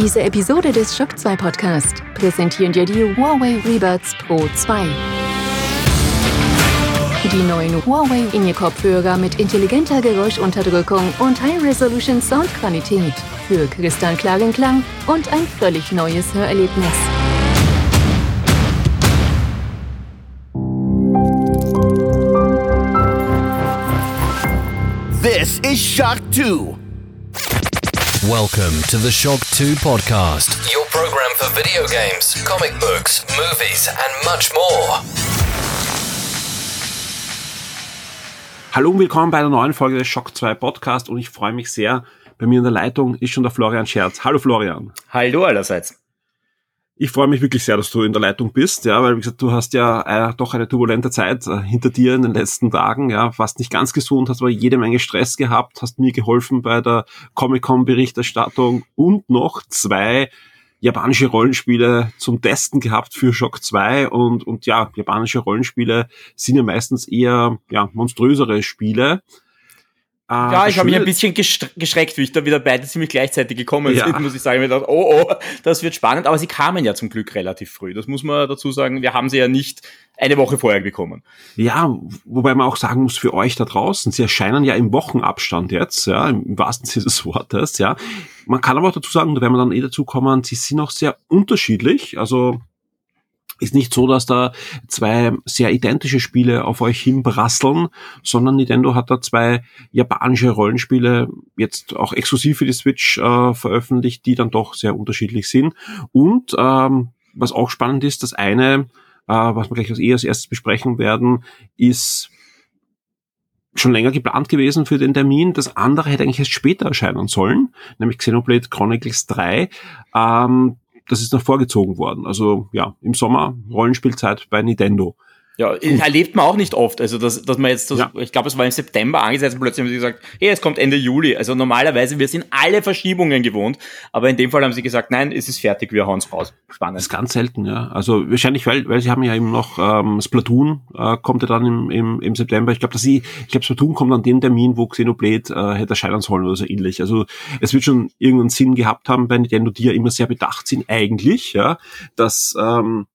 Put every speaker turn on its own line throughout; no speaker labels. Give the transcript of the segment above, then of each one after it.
Diese Episode des Shock 2 Podcast präsentieren dir die Huawei Rebuds Pro 2. Die neuen Huawei In-Ear-Kopfhörer mit intelligenter Geräuschunterdrückung und High-Resolution Soundqualität für kristallklaren Klang und ein völlig neues Hörerlebnis.
This is Shock 2.
Welcome to the Shock 2 podcast, your program for video games, comic books, movies, and much more.
Hallo und willkommen bei einer neuen Folge des Shock 2 Podcast und ich freue mich sehr. Bei mir in der Leitung ist schon der Florian Scherz. Hallo Florian.
Hallo allerseits.
Ich freue mich wirklich sehr, dass du in der Leitung bist, ja, weil wie gesagt, du hast ja äh, doch eine turbulente Zeit äh, hinter dir in den letzten Tagen, ja, warst nicht ganz gesund, hast aber jede Menge Stress gehabt, hast mir geholfen bei der Comic-Con-Berichterstattung und noch zwei japanische Rollenspiele zum Testen gehabt für Shock 2 und, und ja, japanische Rollenspiele sind ja meistens eher ja, monströsere Spiele.
Äh, ja, ich habe mich ein bisschen geschreckt, wie ich da wieder beide ziemlich gleichzeitig gekommen ja. sind, muss ich sagen. Ich dachte, oh, oh, das wird spannend. Aber sie kamen ja zum Glück relativ früh. Das muss man dazu sagen. Wir haben sie ja nicht eine Woche vorher bekommen.
Ja, wobei man auch sagen muss, für euch da draußen, sie erscheinen ja im Wochenabstand jetzt, ja, im wahrsten Sinne des Wortes, ja. Man kann aber auch dazu sagen, da werden wir dann eh dazu kommen, sie sind auch sehr unterschiedlich. Also ist nicht so, dass da zwei sehr identische Spiele auf euch hinbrasseln, sondern Nintendo hat da zwei japanische Rollenspiele jetzt auch exklusiv für die Switch äh, veröffentlicht, die dann doch sehr unterschiedlich sind. Und ähm, was auch spannend ist, das eine, äh, was wir gleich als, eh als erstes besprechen werden, ist schon länger geplant gewesen für den Termin. Das andere hätte eigentlich erst später erscheinen sollen, nämlich Xenoblade Chronicles 3. Ähm, das ist noch vorgezogen worden. Also ja, im Sommer Rollenspielzeit bei Nintendo.
Ja, erlebt man auch nicht oft. Also, dass, dass man jetzt, das, ja. ich glaube, es war im September angesetzt und plötzlich haben sie gesagt, hey, es kommt Ende Juli. Also normalerweise, wir sind alle Verschiebungen gewohnt, aber in dem Fall haben sie gesagt, nein, es ist fertig, wir hauen es raus.
Spannend. Das ist ganz selten, ja. Also wahrscheinlich, weil, weil sie haben ja eben noch ähm, Splatoon äh, kommt ja dann im, im, im September. Ich glaube, dass sie, ich glaube, Splatoon kommt an den Termin, wo Xenoblade äh, hätte erscheinen sollen oder so ähnlich. Also es wird schon irgendeinen Sinn gehabt haben bei Nintendo, die ja immer sehr bedacht sind, eigentlich, ja, dass ähm,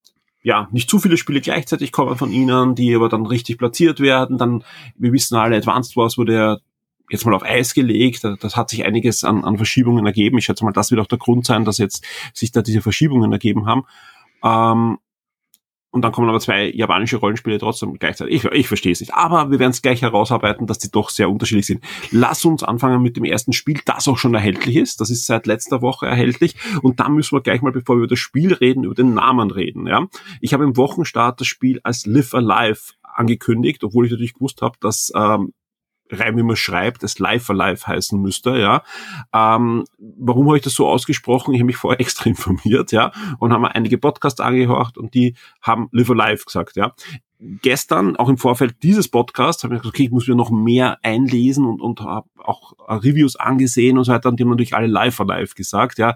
ja, nicht zu viele Spiele gleichzeitig kommen von ihnen, die aber dann richtig platziert werden. Dann, wir wissen alle, Advanced Wars wurde ja jetzt mal auf Eis gelegt. Das hat sich einiges an, an Verschiebungen ergeben. Ich schätze mal, das wird auch der Grund sein, dass jetzt sich da diese Verschiebungen ergeben haben. Ähm, und dann kommen aber zwei japanische Rollenspiele trotzdem gleichzeitig. Ich, ich verstehe es nicht. Aber wir werden es gleich herausarbeiten, dass die doch sehr unterschiedlich sind. Lass uns anfangen mit dem ersten Spiel, das auch schon erhältlich ist. Das ist seit letzter Woche erhältlich. Und dann müssen wir gleich mal, bevor wir über das Spiel reden, über den Namen reden. Ja, Ich habe im Wochenstart das Spiel als Live Alive angekündigt, obwohl ich natürlich gewusst habe, dass ähm, wie man schreibt, es Life Alive heißen müsste, ja. Ähm, warum habe ich das so ausgesprochen? Ich habe mich vorher extra informiert, ja, und haben einige Podcasts angehört und die haben Live Alive gesagt, ja. Gestern, auch im Vorfeld dieses Podcasts, habe ich gesagt, okay, ich muss mir noch mehr einlesen und, und habe auch Reviews angesehen und so weiter, und die haben natürlich alle Live Alive gesagt, ja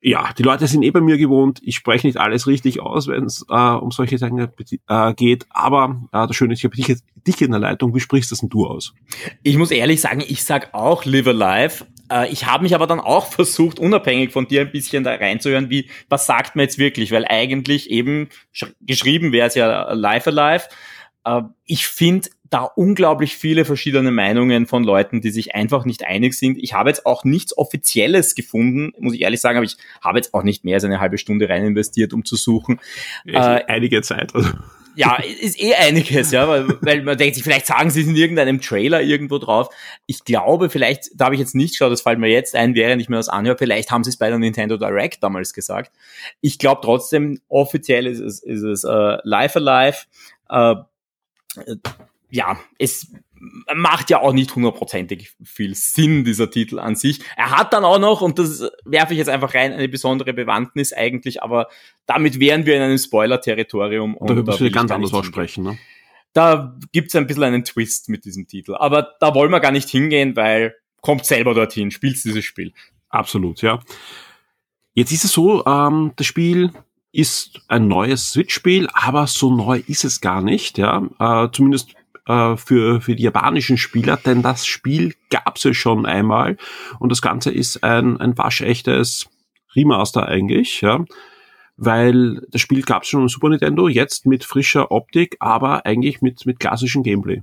ja, die Leute sind eh bei mir gewohnt. Ich spreche nicht alles richtig aus, wenn es äh, um solche Dinge äh, geht. Aber äh, das Schöne ist, ich habe dich, dich in der Leitung. Wie sprichst das denn du aus?
Ich muss ehrlich sagen, ich sag auch Live Alive. Äh, ich habe mich aber dann auch versucht, unabhängig von dir ein bisschen da reinzuhören, wie, was sagt man jetzt wirklich? Weil eigentlich eben geschrieben wäre es ja Live Alive. Äh, ich finde, da unglaublich viele verschiedene Meinungen von Leuten, die sich einfach nicht einig sind. Ich habe jetzt auch nichts Offizielles gefunden, muss ich ehrlich sagen, aber ich habe jetzt auch nicht mehr als eine halbe Stunde rein investiert, um zu suchen.
Äh, einige Zeit. Also.
Ja, ist eh einiges, ja, weil, weil man denkt sich, vielleicht sagen sie es in irgendeinem Trailer irgendwo drauf. Ich glaube, vielleicht, da habe ich jetzt nicht geschaut, das fällt mir jetzt ein, während ich mir das anhöre, vielleicht haben sie es bei der Nintendo Direct damals gesagt. Ich glaube trotzdem, offiziell ist es, ist es äh, Live Alive. Äh, ja, es macht ja auch nicht hundertprozentig viel Sinn, dieser Titel an sich. Er hat dann auch noch, und das werfe ich jetzt einfach rein, eine besondere Bewandtnis eigentlich, aber damit wären wir in einem Spoiler-Territorium.
Da müssen wir ganz anders aussprechen, ne?
Da gibt's ein bisschen einen Twist mit diesem Titel. Aber da wollen wir gar nicht hingehen, weil kommt selber dorthin, spielt dieses Spiel.
Absolut, ja. Jetzt ist es so, ähm, das Spiel ist ein neues Switch-Spiel, aber so neu ist es gar nicht, ja. Äh, zumindest äh, für, für die japanischen Spieler, denn das Spiel gab's ja schon einmal und das Ganze ist ein, ein waschechtes Remaster eigentlich, ja. Weil das Spiel gab's schon im Super Nintendo, jetzt mit frischer Optik, aber eigentlich mit, mit klassischem Gameplay.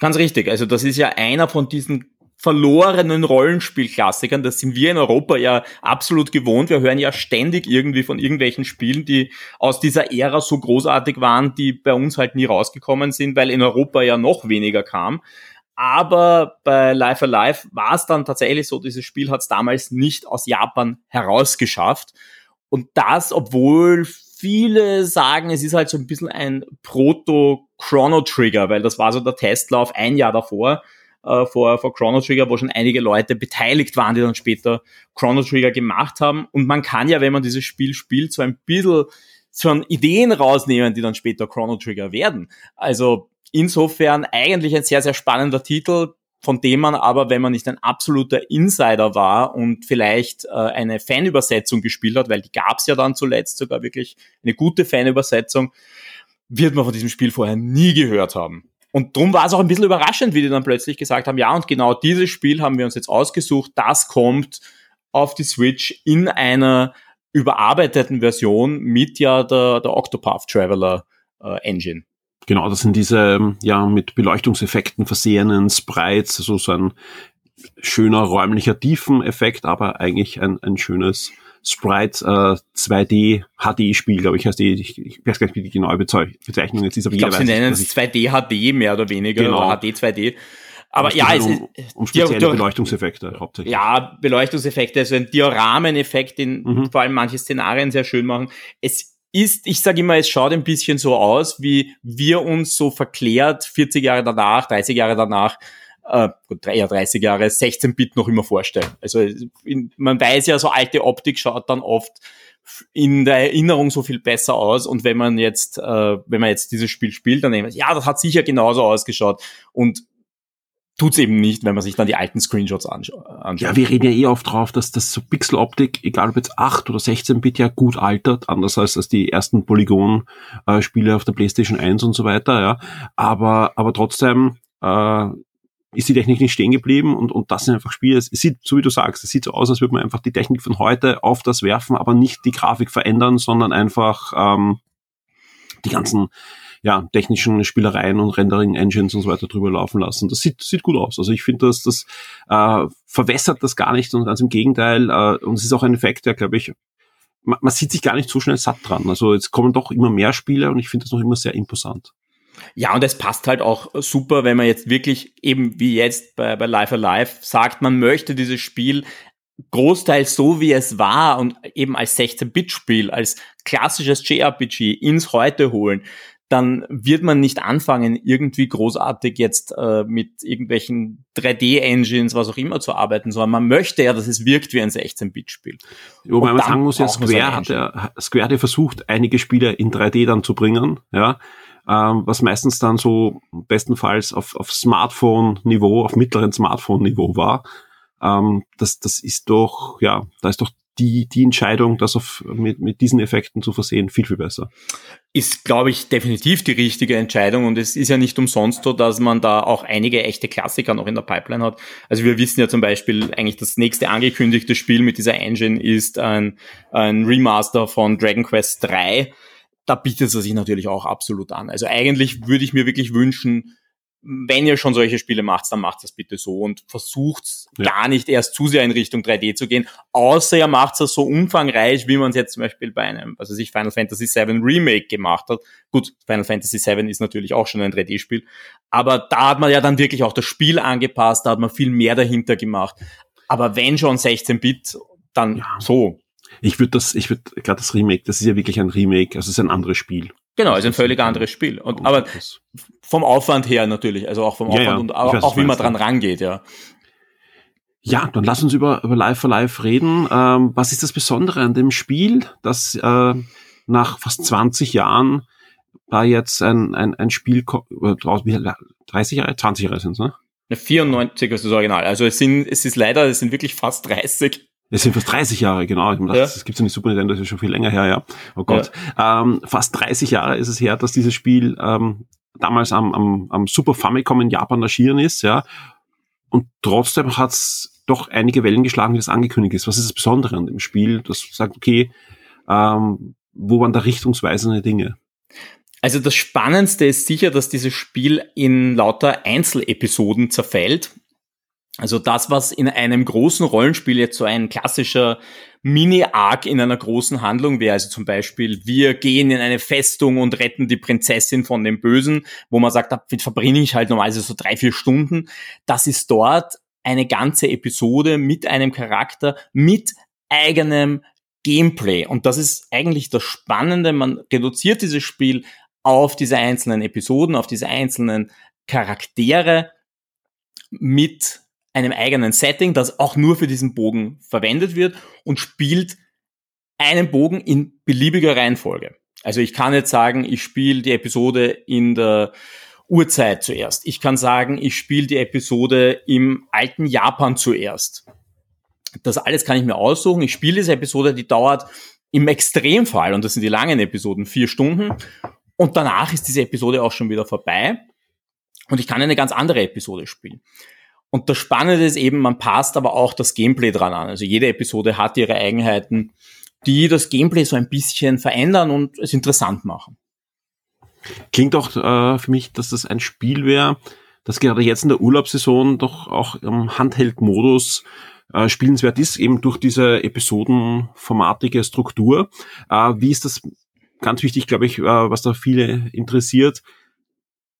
Ganz richtig. Also das ist ja einer von diesen verlorenen Rollenspielklassikern. Das sind wir in Europa ja absolut gewohnt. Wir hören ja ständig irgendwie von irgendwelchen Spielen, die aus dieser Ära so großartig waren, die bei uns halt nie rausgekommen sind, weil in Europa ja noch weniger kam. Aber bei Life Alive war es dann tatsächlich so, dieses Spiel hat es damals nicht aus Japan herausgeschafft. Und das, obwohl viele sagen, es ist halt so ein bisschen ein Proto-Chrono Trigger, weil das war so der Testlauf ein Jahr davor äh, vor, vor Chrono Trigger, wo schon einige Leute beteiligt waren, die dann später Chrono Trigger gemacht haben. Und man kann ja, wenn man dieses Spiel spielt, so ein bisschen so Ideen rausnehmen, die dann später Chrono Trigger werden. Also insofern eigentlich ein sehr, sehr spannender Titel, von dem man aber, wenn man nicht ein absoluter Insider war und vielleicht äh, eine Fanübersetzung gespielt hat, weil die gab es ja dann zuletzt sogar wirklich eine gute Fanübersetzung, wird man von diesem Spiel vorher nie gehört haben. Und drum war es auch ein bisschen überraschend, wie die dann plötzlich gesagt haben, ja, und genau dieses Spiel haben wir uns jetzt ausgesucht, das kommt auf die Switch in einer überarbeiteten Version mit ja der, der Octopath Traveler äh, Engine.
Genau, das sind diese ja mit Beleuchtungseffekten versehenen Sprites, also so ein schöner räumlicher Tiefeneffekt, aber eigentlich ein, ein schönes Sprite äh, 2D HD-Spiel, glaube ich, heißt die, ich, ich weiß gar nicht, wie die genaue Bezeichnung jetzt ist.
Aber ich glaube, sie nennen es 2D HD mehr oder weniger,
genau.
oder HD 2D. Aber ja,
halt
es
um, um spezielle die, Beleuchtungseffekte hauptsächlich.
Ja, Beleuchtungseffekte, also ein Diorameneffekt, den mhm. vor allem manche Szenarien sehr schön machen. Es ist, ich sage immer, es schaut ein bisschen so aus, wie wir uns so verklärt 40 Jahre danach, 30 Jahre danach äh, gut, eher 30 Jahre, 16-Bit noch immer vorstellen. Also in, man weiß ja, so alte Optik schaut dann oft in der Erinnerung so viel besser aus und wenn man jetzt, äh, wenn man jetzt dieses Spiel spielt, dann denkt man, ja, das hat sicher genauso ausgeschaut und tut's eben nicht, wenn man sich dann die alten Screenshots anschaut.
Ja, wir reden ja eh oft drauf, dass das so Pixeloptik, egal ob jetzt 8 oder 16-Bit, ja gut altert, anders als, als die ersten Polygon-Spiele auf der PlayStation 1 und so weiter, ja. Aber, aber trotzdem, äh, ist die Technik nicht stehen geblieben und, und das sind einfach Spiele, es sieht, so wie du sagst, es sieht so aus, als würde man einfach die Technik von heute auf das werfen, aber nicht die Grafik verändern, sondern einfach ähm, die ganzen ja, technischen Spielereien und Rendering-Engines und so weiter drüber laufen lassen. Das sieht, sieht gut aus. Also ich finde, dass das äh, verwässert das gar nicht und ganz im Gegenteil. Äh, und es ist auch ein Effekt, der, glaube ich, man, man sieht sich gar nicht so schnell satt dran. Also jetzt kommen doch immer mehr Spiele und ich finde das noch immer sehr imposant.
Ja, und es passt halt auch super, wenn man jetzt wirklich eben wie jetzt bei, bei Life Alive sagt, man möchte dieses Spiel großteils so wie es war und eben als 16-Bit-Spiel, als klassisches JRPG ins Heute holen, dann wird man nicht anfangen, irgendwie großartig jetzt äh, mit irgendwelchen 3D-Engines, was auch immer zu arbeiten, sondern man möchte ja, dass es wirkt wie ein 16-Bit-Spiel.
Wobei man sagen muss, ja, Square hat ja, Square hat ja versucht, einige Spiele in 3D dann zu bringen, ja ähm, was meistens dann so bestenfalls auf, auf Smartphone-Niveau, auf mittleren Smartphone-Niveau war. Ähm, das, das ist doch, ja, da ist doch die, die Entscheidung, das auf, mit, mit diesen Effekten zu versehen, viel, viel besser.
Ist, glaube ich, definitiv die richtige Entscheidung und es ist ja nicht umsonst so, dass man da auch einige echte Klassiker noch in der Pipeline hat. Also wir wissen ja zum Beispiel eigentlich das nächste angekündigte Spiel mit dieser Engine ist ein, ein Remaster von Dragon Quest 3 da bietet es sich natürlich auch absolut an. Also eigentlich würde ich mir wirklich wünschen, wenn ihr schon solche Spiele macht, dann macht das bitte so und versucht ja. gar nicht erst zu sehr in Richtung 3D zu gehen, außer ihr macht es so umfangreich, wie man es jetzt zum Beispiel bei einem, also sich Final Fantasy VII Remake gemacht hat. Gut, Final Fantasy VII ist natürlich auch schon ein 3D-Spiel, aber da hat man ja dann wirklich auch das Spiel angepasst, da hat man viel mehr dahinter gemacht. Aber wenn schon 16-Bit, dann ja. so.
Ich würde das, ich würde gerade das Remake, das ist ja wirklich ein Remake, also es ist ein anderes Spiel.
Genau, ist ein völlig anderes Spiel. Und, aber vom Aufwand her natürlich, also auch vom Aufwand ja, ja. und auch, weiß, auch wie man dran rangeht, ja.
Ja, dann lass uns über, über Live for Live reden. Ähm, was ist das Besondere an dem Spiel, dass äh, nach fast 20 Jahren da jetzt ein, ein, ein Spiel, 30 Jahre, 20 Jahre sind es, ne?
94 ist das Original. Also es sind, es ist leider, es sind wirklich fast 30
es sind fast 30 Jahre, genau. Ich dachte, ja. Das gibt's ja nicht Super Nintendo, das ist schon viel länger her, ja. Oh Gott. Ja. Ähm, fast 30 Jahre ist es her, dass dieses Spiel ähm, damals am, am, am Super Famicom in Japan erschienen ist, ja. Und trotzdem hat's doch einige Wellen geschlagen, wie das angekündigt ist. Was ist das Besondere an dem Spiel, das sagt, okay, ähm, wo waren da richtungsweisende Dinge?
Also das Spannendste ist sicher, dass dieses Spiel in lauter Einzelepisoden zerfällt. Also das, was in einem großen Rollenspiel jetzt so ein klassischer Mini-Arc in einer großen Handlung wäre, also zum Beispiel, wir gehen in eine Festung und retten die Prinzessin von dem Bösen, wo man sagt, da verbringe ich halt normalerweise so drei, vier Stunden. Das ist dort eine ganze Episode mit einem Charakter, mit eigenem Gameplay. Und das ist eigentlich das Spannende. Man reduziert dieses Spiel auf diese einzelnen Episoden, auf diese einzelnen Charaktere mit einem eigenen Setting, das auch nur für diesen Bogen verwendet wird und spielt einen Bogen in beliebiger Reihenfolge. Also ich kann jetzt sagen, ich spiele die Episode in der Uhrzeit zuerst. Ich kann sagen, ich spiele die Episode im alten Japan zuerst. Das alles kann ich mir aussuchen. Ich spiele diese Episode, die dauert im Extremfall, und das sind die langen Episoden, vier Stunden. Und danach ist diese Episode auch schon wieder vorbei. Und ich kann eine ganz andere Episode spielen. Und das Spannende ist eben, man passt aber auch das Gameplay dran an. Also jede Episode hat ihre Eigenheiten, die das Gameplay so ein bisschen verändern und es interessant machen.
Klingt auch äh, für mich, dass das ein Spiel wäre, das gerade jetzt in der Urlaubssaison doch auch im Handheld-Modus äh, spielenswert ist, eben durch diese episodenformatige Struktur. Äh, wie ist das ganz wichtig, glaube ich, äh, was da viele interessiert?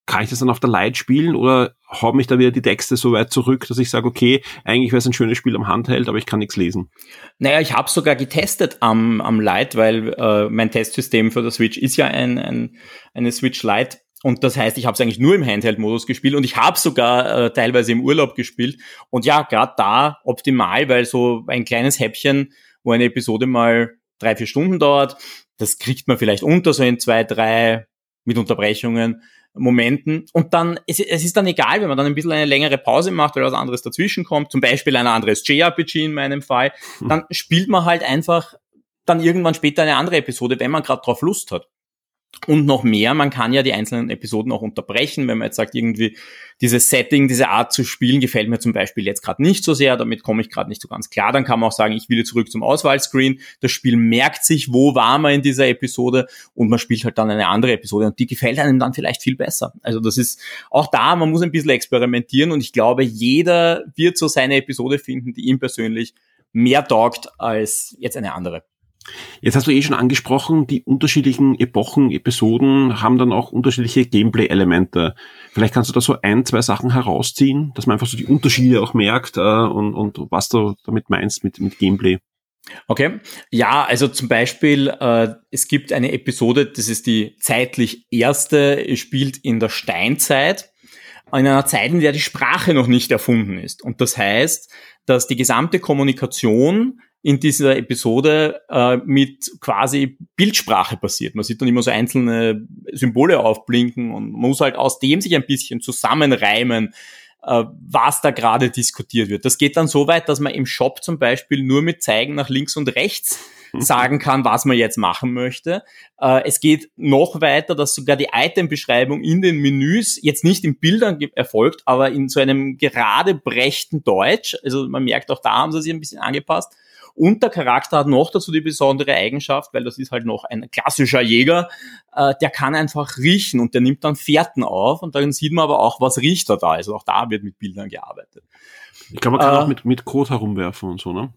Kann ich das dann auf der Light spielen oder hau mich da wieder die Texte so weit zurück, dass ich sage, okay, eigentlich wäre es ein schönes Spiel am Handheld, aber ich kann nichts lesen?
Naja, ich habe sogar getestet am, am Lite, weil äh, mein Testsystem für der Switch ist ja ein, ein, eine Switch Lite und das heißt, ich habe es eigentlich nur im Handheld-Modus gespielt und ich habe sogar äh, teilweise im Urlaub gespielt. Und ja, gerade da optimal, weil so ein kleines Häppchen, wo eine Episode mal drei, vier Stunden dauert, das kriegt man vielleicht unter so in zwei, drei mit Unterbrechungen. Momenten. Und dann, es, es ist dann egal, wenn man dann ein bisschen eine längere Pause macht, weil was anderes dazwischen kommt, zum Beispiel ein anderes JRPG in meinem Fall, dann spielt man halt einfach dann irgendwann später eine andere Episode, wenn man gerade drauf Lust hat. Und noch mehr, man kann ja die einzelnen Episoden auch unterbrechen, wenn man jetzt sagt, irgendwie dieses Setting, diese Art zu spielen gefällt mir zum Beispiel jetzt gerade nicht so sehr, damit komme ich gerade nicht so ganz klar. Dann kann man auch sagen, ich will zurück zum Auswahlscreen. Das Spiel merkt sich, wo war man in dieser Episode und man spielt halt dann eine andere Episode und die gefällt einem dann vielleicht viel besser. Also das ist auch da, man muss ein bisschen experimentieren und ich glaube, jeder wird so seine Episode finden, die ihm persönlich mehr taugt als jetzt eine andere.
Jetzt hast du eh schon angesprochen, die unterschiedlichen Epochen, Episoden haben dann auch unterschiedliche Gameplay-Elemente. Vielleicht kannst du da so ein, zwei Sachen herausziehen, dass man einfach so die Unterschiede auch merkt äh, und, und was du damit meinst mit, mit Gameplay.
Okay, ja, also zum Beispiel, äh, es gibt eine Episode, das ist die zeitlich erste, spielt in der Steinzeit, in einer Zeit, in der die Sprache noch nicht erfunden ist. Und das heißt, dass die gesamte Kommunikation in dieser Episode äh, mit quasi Bildsprache passiert. Man sieht dann immer so einzelne Symbole aufblinken und man muss halt aus dem sich ein bisschen zusammenreimen, äh, was da gerade diskutiert wird. Das geht dann so weit, dass man im Shop zum Beispiel nur mit Zeigen nach links und rechts sagen kann, was man jetzt machen möchte. Äh, es geht noch weiter, dass sogar die Itembeschreibung in den Menüs jetzt nicht in Bildern erfolgt, aber in so einem gerade brächten Deutsch. Also man merkt auch, da haben sie sich ein bisschen angepasst. Und der Charakter hat noch dazu die besondere Eigenschaft, weil das ist halt noch ein klassischer Jäger, äh, der kann einfach riechen und der nimmt dann Fährten auf und dann sieht man aber auch, was riecht er da. Also auch da wird mit Bildern gearbeitet.
Ich glaube, man kann äh, auch mit, mit Code herumwerfen und so, ne?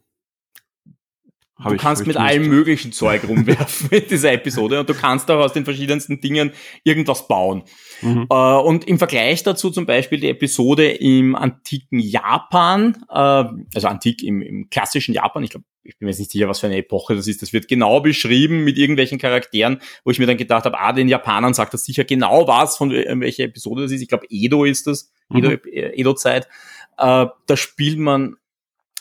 Hab du kannst mit allem möglichen Zeug rumwerfen in dieser Episode und du kannst auch aus den verschiedensten Dingen irgendwas bauen. Mhm. Äh, und im Vergleich dazu zum Beispiel die Episode im antiken Japan, äh, also antik im, im klassischen Japan, ich glaube, ich bin mir jetzt nicht sicher, was für eine Epoche das ist. Das wird genau beschrieben mit irgendwelchen Charakteren, wo ich mir dann gedacht habe, ah, den Japanern sagt das sicher genau was, von welcher Episode das ist. Ich glaube, Edo ist das, Edo, mhm. Edo-Zeit. Äh, da spielt man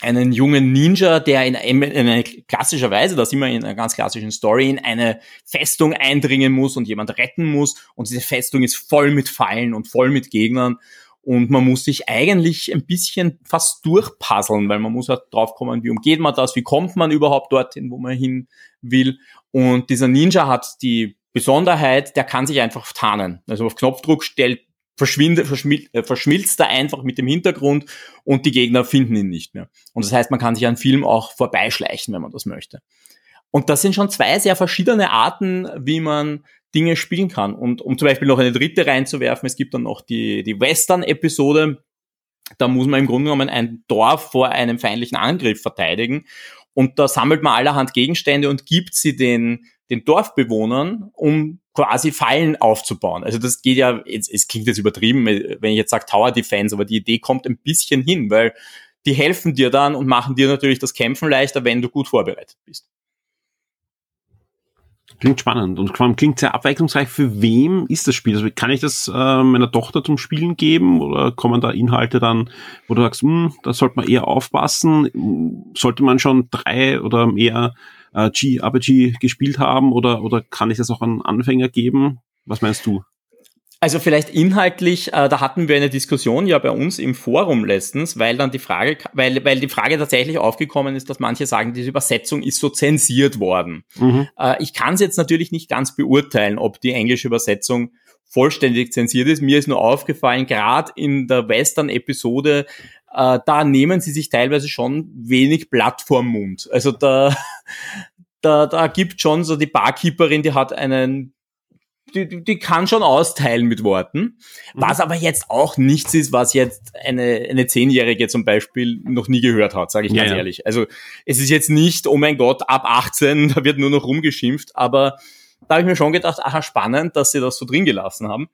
einen jungen Ninja, der in, in eine klassischerweise, da sind wir in einer ganz klassischen Story, in eine Festung eindringen muss und jemand retten muss. Und diese Festung ist voll mit Fallen und voll mit Gegnern. Und man muss sich eigentlich ein bisschen fast durchpuzzeln, weil man muss halt draufkommen, wie umgeht man das, wie kommt man überhaupt dorthin, wo man hin will. Und dieser Ninja hat die Besonderheit, der kann sich einfach tarnen. Also auf Knopfdruck stellt, verschwindet, verschmil, äh, verschmilzt er einfach mit dem Hintergrund und die Gegner finden ihn nicht mehr. Und das heißt, man kann sich an Film auch vorbeischleichen, wenn man das möchte. Und das sind schon zwei sehr verschiedene Arten, wie man Dinge spielen kann. Und um zum Beispiel noch eine dritte reinzuwerfen, es gibt dann noch die, die Western-Episode. Da muss man im Grunde genommen ein Dorf vor einem feindlichen Angriff verteidigen. Und da sammelt man allerhand Gegenstände und gibt sie den, den Dorfbewohnern, um quasi Fallen aufzubauen. Also das geht ja, es, es klingt jetzt übertrieben, wenn ich jetzt sage Tower Defense, aber die Idee kommt ein bisschen hin, weil die helfen dir dann und machen dir natürlich das Kämpfen leichter, wenn du gut vorbereitet bist.
Klingt spannend und klingt sehr abwechslungsreich. Für wem ist das Spiel? Also kann ich das äh, meiner Tochter zum Spielen geben oder kommen da Inhalte dann, wo du sagst, hm, da sollte man eher aufpassen? Sollte man schon drei oder mehr äh, G-RPG gespielt haben oder, oder kann ich das auch an Anfänger geben? Was meinst du?
Also vielleicht inhaltlich, äh, da hatten wir eine Diskussion ja bei uns im Forum letztens, weil dann die Frage, weil, weil die Frage tatsächlich aufgekommen ist, dass manche sagen, diese Übersetzung ist so zensiert worden. Mhm. Äh, ich kann es jetzt natürlich nicht ganz beurteilen, ob die englische Übersetzung vollständig zensiert ist. Mir ist nur aufgefallen, gerade in der Western-Episode, äh, da nehmen sie sich teilweise schon wenig Blatt vorm Mund. Also da, da, da gibt schon so die Barkeeperin, die hat einen die, die kann schon austeilen mit Worten. Mhm. Was aber jetzt auch nichts ist, was jetzt eine, eine Zehnjährige zum Beispiel noch nie gehört hat, sage ich ganz ja, ehrlich. Also es ist jetzt nicht, oh mein Gott, ab 18, da wird nur noch rumgeschimpft, aber da habe ich mir schon gedacht, aha, spannend, dass sie das so drin gelassen haben.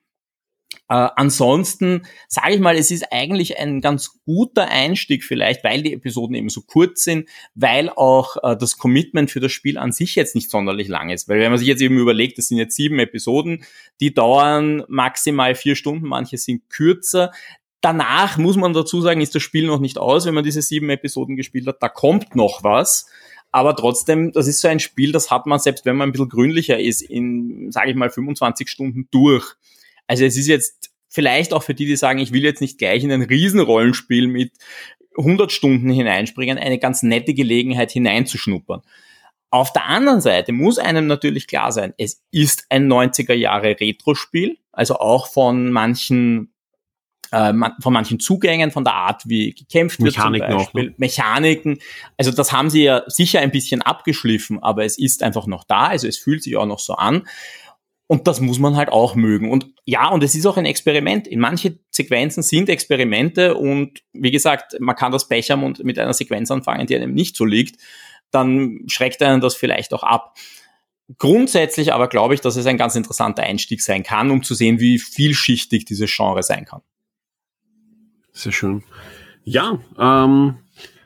Äh, ansonsten sage ich mal, es ist eigentlich ein ganz guter Einstieg vielleicht, weil die Episoden eben so kurz sind, weil auch äh, das Commitment für das Spiel an sich jetzt nicht sonderlich lang ist. Weil wenn man sich jetzt eben überlegt, es sind jetzt sieben Episoden, die dauern maximal vier Stunden, manche sind kürzer. Danach muss man dazu sagen, ist das Spiel noch nicht aus, wenn man diese sieben Episoden gespielt hat. Da kommt noch was. Aber trotzdem, das ist so ein Spiel, das hat man, selbst wenn man ein bisschen gründlicher ist, in, sage ich mal, 25 Stunden durch. Also es ist jetzt vielleicht auch für die, die sagen, ich will jetzt nicht gleich in ein Riesenrollenspiel mit 100 Stunden hineinspringen, eine ganz nette Gelegenheit hineinzuschnuppern. Auf der anderen Seite muss einem natürlich klar sein, es ist ein 90er Jahre Retro-Spiel, also auch von manchen äh, von manchen Zugängen, von der Art, wie gekämpft
Mechaniken
wird zum Beispiel,
auch, ne?
Mechaniken. Also das haben sie ja sicher ein bisschen abgeschliffen, aber es ist einfach noch da, also es fühlt sich auch noch so an. Und das muss man halt auch mögen. Und ja, und es ist auch ein Experiment. In manche Sequenzen sind Experimente und wie gesagt, man kann das Pech haben und mit einer Sequenz anfangen, die einem nicht so liegt, dann schreckt einen das vielleicht auch ab. Grundsätzlich aber glaube ich, dass es ein ganz interessanter Einstieg sein kann, um zu sehen, wie vielschichtig dieses Genre sein kann.
Sehr schön. Ja, ähm,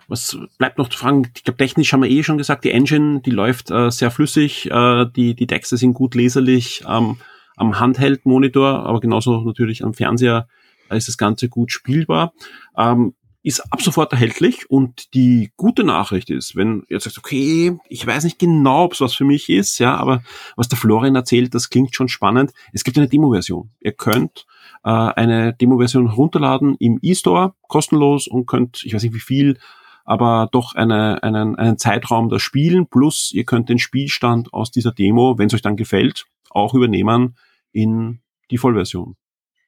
was bleibt noch zu fragen? Ich glaube, technisch haben wir eh schon gesagt, die Engine, die läuft äh, sehr flüssig, äh, die, die Texte sind gut leserlich ähm, am Handheld-Monitor, aber genauso natürlich am Fernseher ist das Ganze gut spielbar. Ähm, ist ab sofort erhältlich und die gute Nachricht ist, wenn ihr sagt, okay, ich weiß nicht genau, ob es was für mich ist, ja, aber was der Florian erzählt, das klingt schon spannend. Es gibt eine Demo-Version. Ihr könnt äh, eine Demo-Version runterladen im E-Store, kostenlos und könnt, ich weiß nicht wie viel, aber doch eine, einen, einen Zeitraum das Spielen, plus ihr könnt den Spielstand aus dieser Demo, wenn es euch dann gefällt, auch übernehmen in die Vollversion.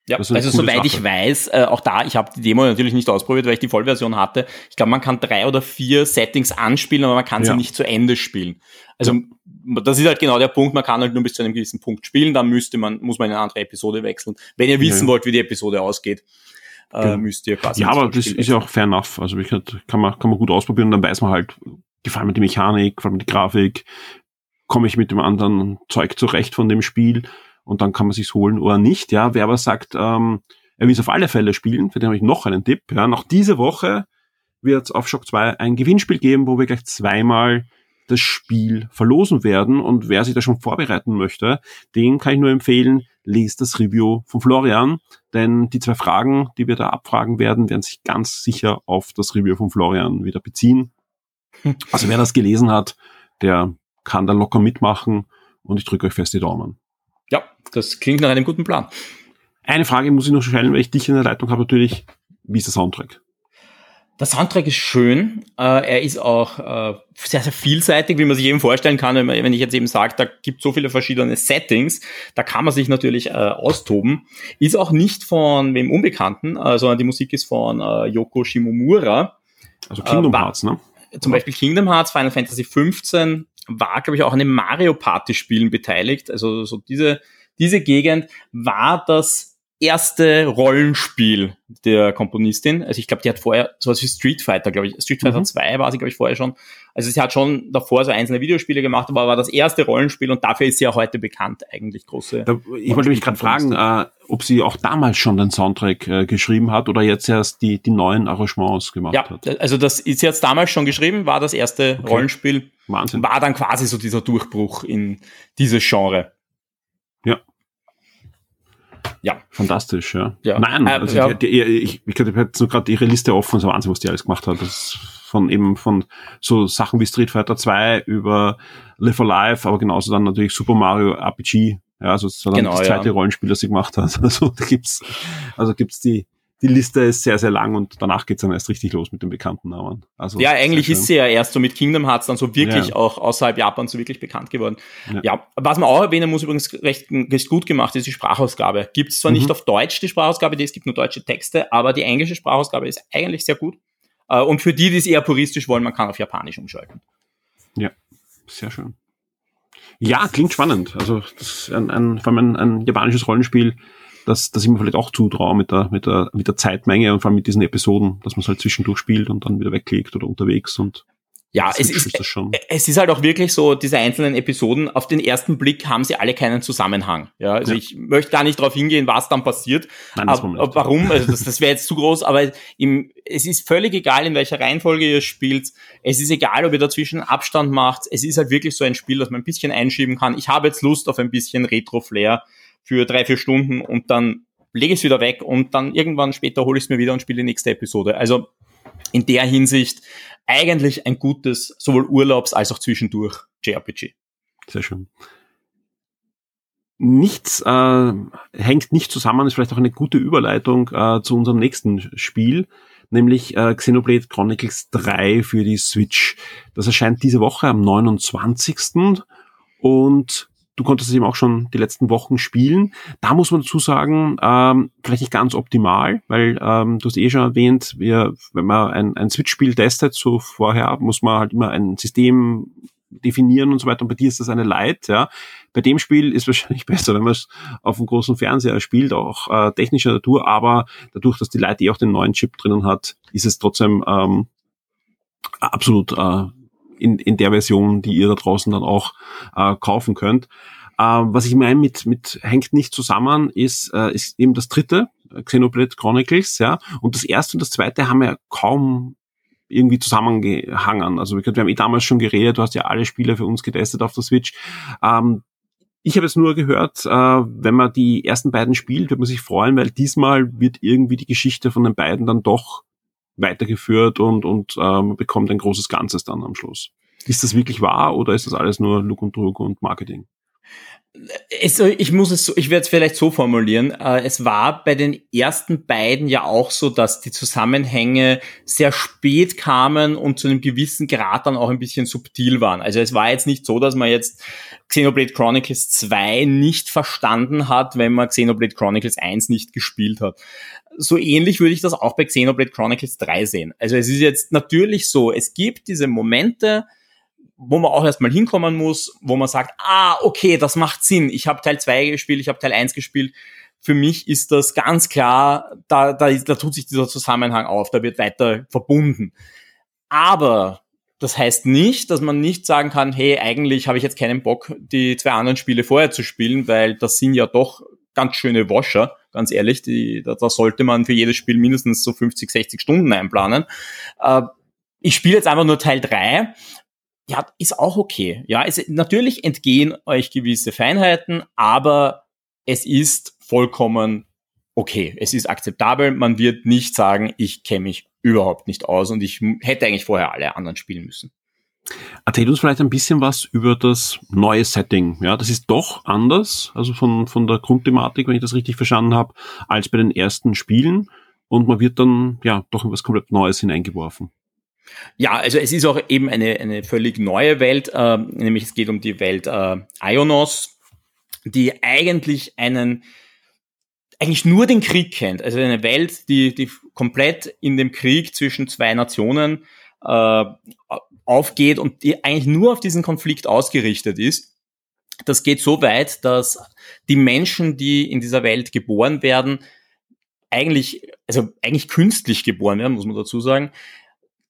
Ja, also soweit Sache. ich weiß, äh, auch da, ich habe die Demo natürlich nicht ausprobiert, weil ich die Vollversion hatte. Ich glaube, man kann drei oder vier Settings anspielen, aber man kann ja. sie nicht zu Ende spielen. Also ja. das ist halt genau der Punkt, man kann halt nur bis zu einem gewissen Punkt spielen, dann müsste man, muss man in eine andere Episode wechseln. Wenn ihr wissen ja. wollt, wie die Episode ausgeht, äh, müsst ihr quasi.
Ja, aber das ist ja auch fair enough. Also ich halt, kann man, kann man gut ausprobieren, dann weiß man halt, gefällt mir die Mechanik, gefällt mir die Grafik, komme ich mit dem anderen Zeug zurecht von dem Spiel und dann kann man sich's holen oder nicht. Ja, wer aber sagt, ähm, er will es auf alle Fälle spielen, für den habe ich noch einen Tipp. Ja, noch diese Woche wird es auf Shock 2 ein Gewinnspiel geben, wo wir gleich zweimal das Spiel verlosen werden. Und wer sich da schon vorbereiten möchte, den kann ich nur empfehlen, lest das Review von Florian, denn die zwei Fragen, die wir da abfragen werden, werden sich ganz sicher auf das Review von Florian wieder beziehen. Also wer das gelesen hat, der kann da locker mitmachen und ich drücke euch fest die Daumen.
Ja, das klingt nach einem guten Plan.
Eine Frage muss ich noch stellen, weil ich dich in der Leitung habe natürlich, wie ist der Soundtrack?
Der Soundtrack ist schön. Äh, er ist auch äh, sehr, sehr vielseitig, wie man sich eben vorstellen kann, wenn, man, wenn ich jetzt eben sage, da gibt so viele verschiedene Settings, da kann man sich natürlich äh, austoben. Ist auch nicht von wem Unbekannten, äh, sondern die Musik ist von äh, Yoko Shimomura.
Also Kingdom äh, Hearts, ne?
Zum Beispiel Kingdom Hearts, Final Fantasy 15 war, glaube ich, auch an den Mario Party Spielen beteiligt. Also so diese, diese Gegend war das erste Rollenspiel der Komponistin. Also ich glaube, die hat vorher sowas wie Street Fighter, glaube ich. Street Fighter mhm. 2 war sie, glaube ich, vorher schon. Also sie hat schon davor so einzelne Videospiele gemacht, aber war das erste Rollenspiel und dafür ist sie ja heute bekannt, eigentlich große.
Da, ich wollte mich gerade fragen, äh, ob sie auch damals schon den Soundtrack äh, geschrieben hat oder jetzt erst die, die neuen Arrangements gemacht ja, hat.
Also das ist jetzt damals schon geschrieben, war das erste okay. Rollenspiel. Wahnsinn. War dann quasi so dieser Durchbruch in dieses Genre.
Ja. Ja. Fantastisch, ja. ja. Nein, äh, also ja. Ich, ich, ich, ich habe jetzt nur gerade ihre Liste offen, so Wahnsinn, was die alles gemacht hat. Das ist von eben von so Sachen wie Street Fighter 2 über Live Alive, aber genauso dann natürlich Super Mario RPG. Ja, also das war dann genau, das zweite ja. Rollenspiel, das sie gemacht hat. Also da gibt's, also gibt's die, die Liste ist sehr, sehr lang und danach geht's dann erst richtig los mit den bekannten Namen.
Also ja, eigentlich ist sie ja erst so mit Kingdom Hearts dann so wirklich ja. auch außerhalb Japans so wirklich bekannt geworden. Ja. ja. was man auch erwähnen muss, übrigens recht, recht gut gemacht, ist die Sprachausgabe. Gibt's zwar mhm. nicht auf Deutsch die Sprachausgabe, die, es gibt nur deutsche Texte, aber die englische Sprachausgabe ist eigentlich sehr gut. Äh, und für die, die es eher puristisch wollen, man kann auf Japanisch umschalten.
Ja, sehr schön. Ja, klingt spannend. Also das ist ein, ein, vor allem ein, ein japanisches Rollenspiel, dass, dass ich mir vielleicht auch zutraue mit der, mit der, mit der Zeitmenge und vor allem mit diesen Episoden, dass man es halt zwischendurch spielt und dann wieder weglegt oder unterwegs und
ja, es ist, ist es ist halt auch wirklich so, diese einzelnen Episoden, auf den ersten Blick haben sie alle keinen Zusammenhang. Ja, also ja. ich möchte gar nicht darauf hingehen, was dann passiert. Nein, das aber, warum? Also das, das wäre jetzt zu groß, aber im, es ist völlig egal, in welcher Reihenfolge ihr spielt. Es ist egal, ob ihr dazwischen Abstand macht. Es ist halt wirklich so ein Spiel, das man ein bisschen einschieben kann. Ich habe jetzt Lust auf ein bisschen Retro-Flair für drei, vier Stunden und dann lege ich es wieder weg und dann irgendwann später hole ich es mir wieder und spiele die nächste Episode. Also in der Hinsicht eigentlich ein gutes, sowohl Urlaubs- als auch zwischendurch JRPG.
Sehr schön. Nichts äh, hängt nicht zusammen, ist vielleicht auch eine gute Überleitung äh, zu unserem nächsten Spiel, nämlich äh, Xenoblade Chronicles 3 für die Switch. Das erscheint diese Woche am 29. Und Du konntest es eben auch schon die letzten Wochen spielen. Da muss man dazu sagen, ähm, vielleicht nicht ganz optimal, weil ähm, du hast eh schon erwähnt, wir, wenn man ein, ein Switch-Spiel testet, so vorher muss man halt immer ein System definieren und so weiter. Und bei dir ist das eine Light, ja. Bei dem Spiel ist wahrscheinlich besser, wenn man es auf dem großen Fernseher spielt, auch äh, technischer Natur, aber dadurch, dass die Light eh auch den neuen Chip drinnen hat, ist es trotzdem ähm, absolut äh, in, in der Version, die ihr da draußen dann auch äh, kaufen könnt. Äh, was ich meine mit, mit hängt nicht zusammen, ist, äh, ist eben das dritte, Xenoblade Chronicles, ja. Und das erste und das zweite haben ja kaum irgendwie zusammengehangen. Also wir haben eh damals schon geredet, du hast ja alle Spiele für uns getestet auf der Switch. Ähm, ich habe jetzt nur gehört, äh, wenn man die ersten beiden spielt, wird man sich freuen, weil diesmal wird irgendwie die Geschichte von den beiden dann doch weitergeführt und, und ähm, bekommt ein großes Ganzes dann am Schluss. Ist das wirklich wahr oder ist das alles nur Look und Druck und Marketing?
Es, ich muss es so, ich werde es vielleicht so formulieren. Äh, es war bei den ersten beiden ja auch so, dass die Zusammenhänge sehr spät kamen und zu einem gewissen Grad dann auch ein bisschen subtil waren. Also es war jetzt nicht so, dass man jetzt Xenoblade Chronicles 2 nicht verstanden hat, wenn man Xenoblade Chronicles 1 nicht gespielt hat so ähnlich würde ich das auch bei Xenoblade Chronicles 3 sehen. Also es ist jetzt natürlich so, es gibt diese Momente, wo man auch erstmal hinkommen muss, wo man sagt, ah, okay, das macht Sinn. Ich habe Teil 2 gespielt, ich habe Teil 1 gespielt. Für mich ist das ganz klar, da, da, da tut sich dieser Zusammenhang auf, da wird weiter verbunden. Aber das heißt nicht, dass man nicht sagen kann, hey, eigentlich habe ich jetzt keinen Bock, die zwei anderen Spiele vorher zu spielen, weil das sind ja doch ganz schöne Washer ganz ehrlich. Die, da, da sollte man für jedes Spiel mindestens so 50, 60 Stunden einplanen. Äh, ich spiele jetzt einfach nur Teil 3 ja, ist auch okay. Ja, es, natürlich entgehen euch gewisse Feinheiten, aber es ist vollkommen okay. Es ist akzeptabel. Man wird nicht sagen, ich kenne mich überhaupt nicht aus und ich hätte eigentlich vorher alle anderen spielen müssen.
Erzähl uns vielleicht ein bisschen was über das neue Setting. Ja, das ist doch anders, also von, von der Grundthematik, wenn ich das richtig verstanden habe, als bei den ersten Spielen. und man wird dann ja doch in was komplett Neues hineingeworfen.
Ja, also es ist auch eben eine, eine völlig neue Welt, äh, nämlich es geht um die Welt äh, Ionos, die eigentlich einen eigentlich nur den Krieg kennt. Also eine Welt, die, die komplett in dem Krieg zwischen zwei Nationen äh, aufgeht und die eigentlich nur auf diesen Konflikt ausgerichtet ist. Das geht so weit, dass die Menschen, die in dieser Welt geboren werden, eigentlich, also eigentlich künstlich geboren werden, muss man dazu sagen,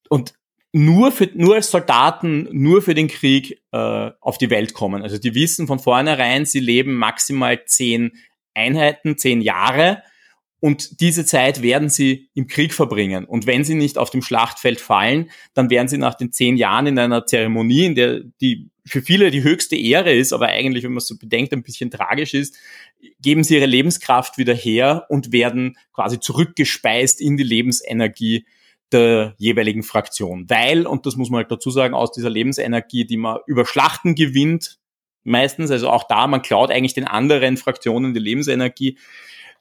und nur für nur als Soldaten nur für den Krieg äh, auf die Welt kommen. Also die wissen von vornherein, sie leben maximal zehn Einheiten, zehn Jahre und diese Zeit werden sie im Krieg verbringen. Und wenn sie nicht auf dem Schlachtfeld fallen, dann werden sie nach den zehn Jahren in einer Zeremonie, in der die für viele die höchste Ehre ist, aber eigentlich, wenn man es so bedenkt, ein bisschen tragisch ist, geben sie ihre Lebenskraft wieder her und werden quasi zurückgespeist in die Lebensenergie der jeweiligen Fraktion. Weil, und das muss man halt dazu sagen, aus dieser Lebensenergie, die man über Schlachten gewinnt, meistens, also auch da, man klaut eigentlich den anderen Fraktionen die Lebensenergie,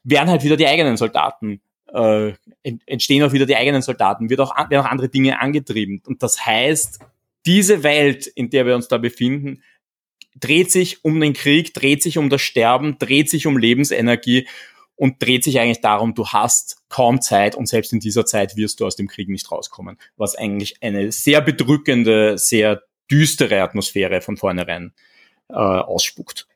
werden halt wieder die eigenen Soldaten, äh, entstehen auch wieder die eigenen Soldaten, wird auch, werden auch andere Dinge angetrieben. Und das heißt, diese Welt, in der wir uns da befinden, dreht sich um den Krieg, dreht sich um das Sterben, dreht sich um Lebensenergie und dreht sich eigentlich darum, du hast kaum Zeit und selbst in dieser Zeit wirst du aus dem Krieg nicht rauskommen. Was eigentlich eine sehr bedrückende, sehr düstere Atmosphäre von vornherein äh, ausspuckt.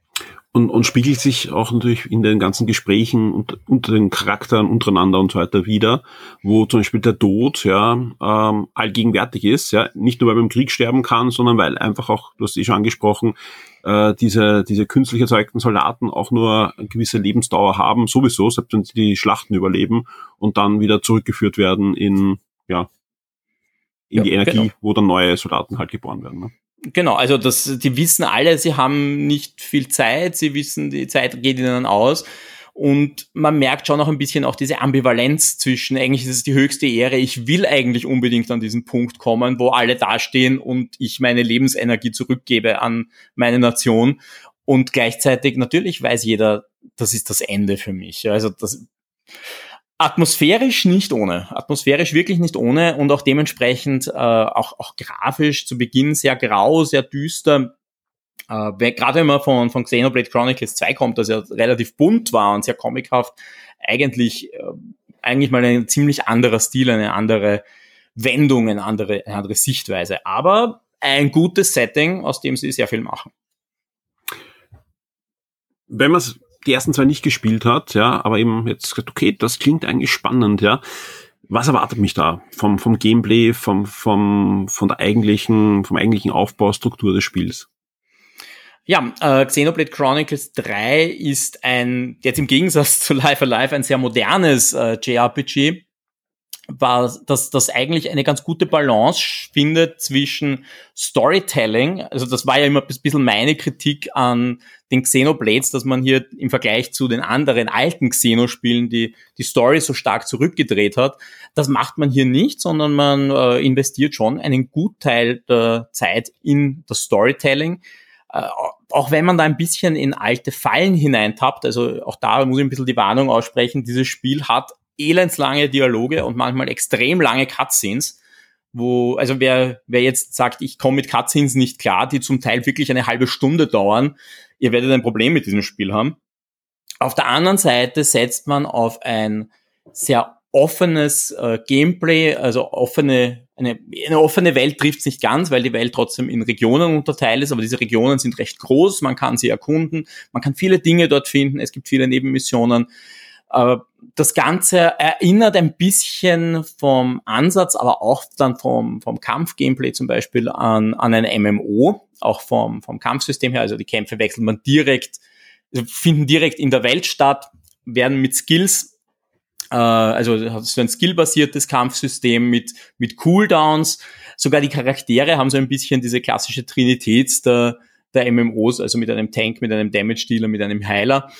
Und, und spiegelt sich auch natürlich in den ganzen Gesprächen und, unter den Charakteren untereinander und so weiter wieder, wo zum Beispiel der Tod ja ähm, allgegenwärtig ist, ja, nicht nur weil man im Krieg sterben kann, sondern weil einfach auch, du hast eh schon angesprochen, äh, diese, diese künstlich erzeugten Soldaten auch nur eine gewisse Lebensdauer haben, sowieso, selbst wenn sie die Schlachten überleben und dann wieder zurückgeführt werden in, ja, in ja, die Energie, genau. wo dann neue Soldaten halt geboren werden. Ne?
Genau, also das, die wissen alle, sie haben nicht viel Zeit, sie wissen, die Zeit geht ihnen aus. Und man merkt schon auch ein bisschen auch diese Ambivalenz zwischen, eigentlich ist es die höchste Ehre, ich will eigentlich unbedingt an diesen Punkt kommen, wo alle dastehen und ich meine Lebensenergie zurückgebe an meine Nation. Und gleichzeitig natürlich weiß jeder, das ist das Ende für mich. Also das, Atmosphärisch nicht ohne. Atmosphärisch wirklich nicht ohne und auch dementsprechend äh, auch, auch grafisch zu Beginn sehr grau, sehr düster. Äh, Gerade wenn man von, von Xenoblade Chronicles 2 kommt, das ja relativ bunt war und sehr comichaft, eigentlich, äh, eigentlich mal ein ziemlich anderer Stil, eine andere Wendung, eine andere, eine andere Sichtweise. Aber ein gutes Setting, aus dem sie sehr viel machen.
Wenn man es die ersten zwei nicht gespielt hat, ja, aber eben jetzt gesagt, okay, das klingt eigentlich spannend, ja. Was erwartet mich da vom, vom Gameplay, vom, vom, von der eigentlichen, vom eigentlichen Aufbaustruktur des Spiels?
Ja, äh, Xenoblade Chronicles 3 ist ein, jetzt im Gegensatz zu Life Alive, ein sehr modernes äh, JRPG war, dass das eigentlich eine ganz gute Balance findet zwischen Storytelling, also das war ja immer ein bisschen meine Kritik an den Xenoblades, dass man hier im Vergleich zu den anderen alten Xenospielen die, die Story so stark zurückgedreht hat. Das macht man hier nicht, sondern man äh, investiert schon einen Gutteil der Zeit in das Storytelling. Äh, auch wenn man da ein bisschen in alte Fallen hineintappt, also auch da muss ich ein bisschen die Warnung aussprechen, dieses Spiel hat elendslange Dialoge und manchmal extrem lange Cutscenes, wo, also wer, wer jetzt sagt, ich komme mit Cutscenes nicht klar, die zum Teil wirklich eine halbe Stunde dauern, ihr werdet ein Problem mit diesem Spiel haben. Auf der anderen Seite setzt man auf ein sehr offenes äh, Gameplay, also offene, eine, eine offene Welt trifft es nicht ganz, weil die Welt trotzdem in Regionen unterteilt ist, aber diese Regionen sind recht groß, man kann sie erkunden, man kann viele Dinge dort finden, es gibt viele Nebenmissionen. Äh, das Ganze erinnert ein bisschen vom Ansatz, aber auch dann vom, vom Kampf-Gameplay zum Beispiel an, an ein MMO, auch vom, vom Kampfsystem her. Also die Kämpfe wechselt man direkt, finden direkt in der Welt statt, werden mit Skills, äh, also so ein skillbasiertes Kampfsystem mit, mit Cooldowns. Sogar die Charaktere haben so ein bisschen diese klassische Trinität der, der MMOs, also mit einem Tank, mit einem Damage-Dealer, mit einem Heiler.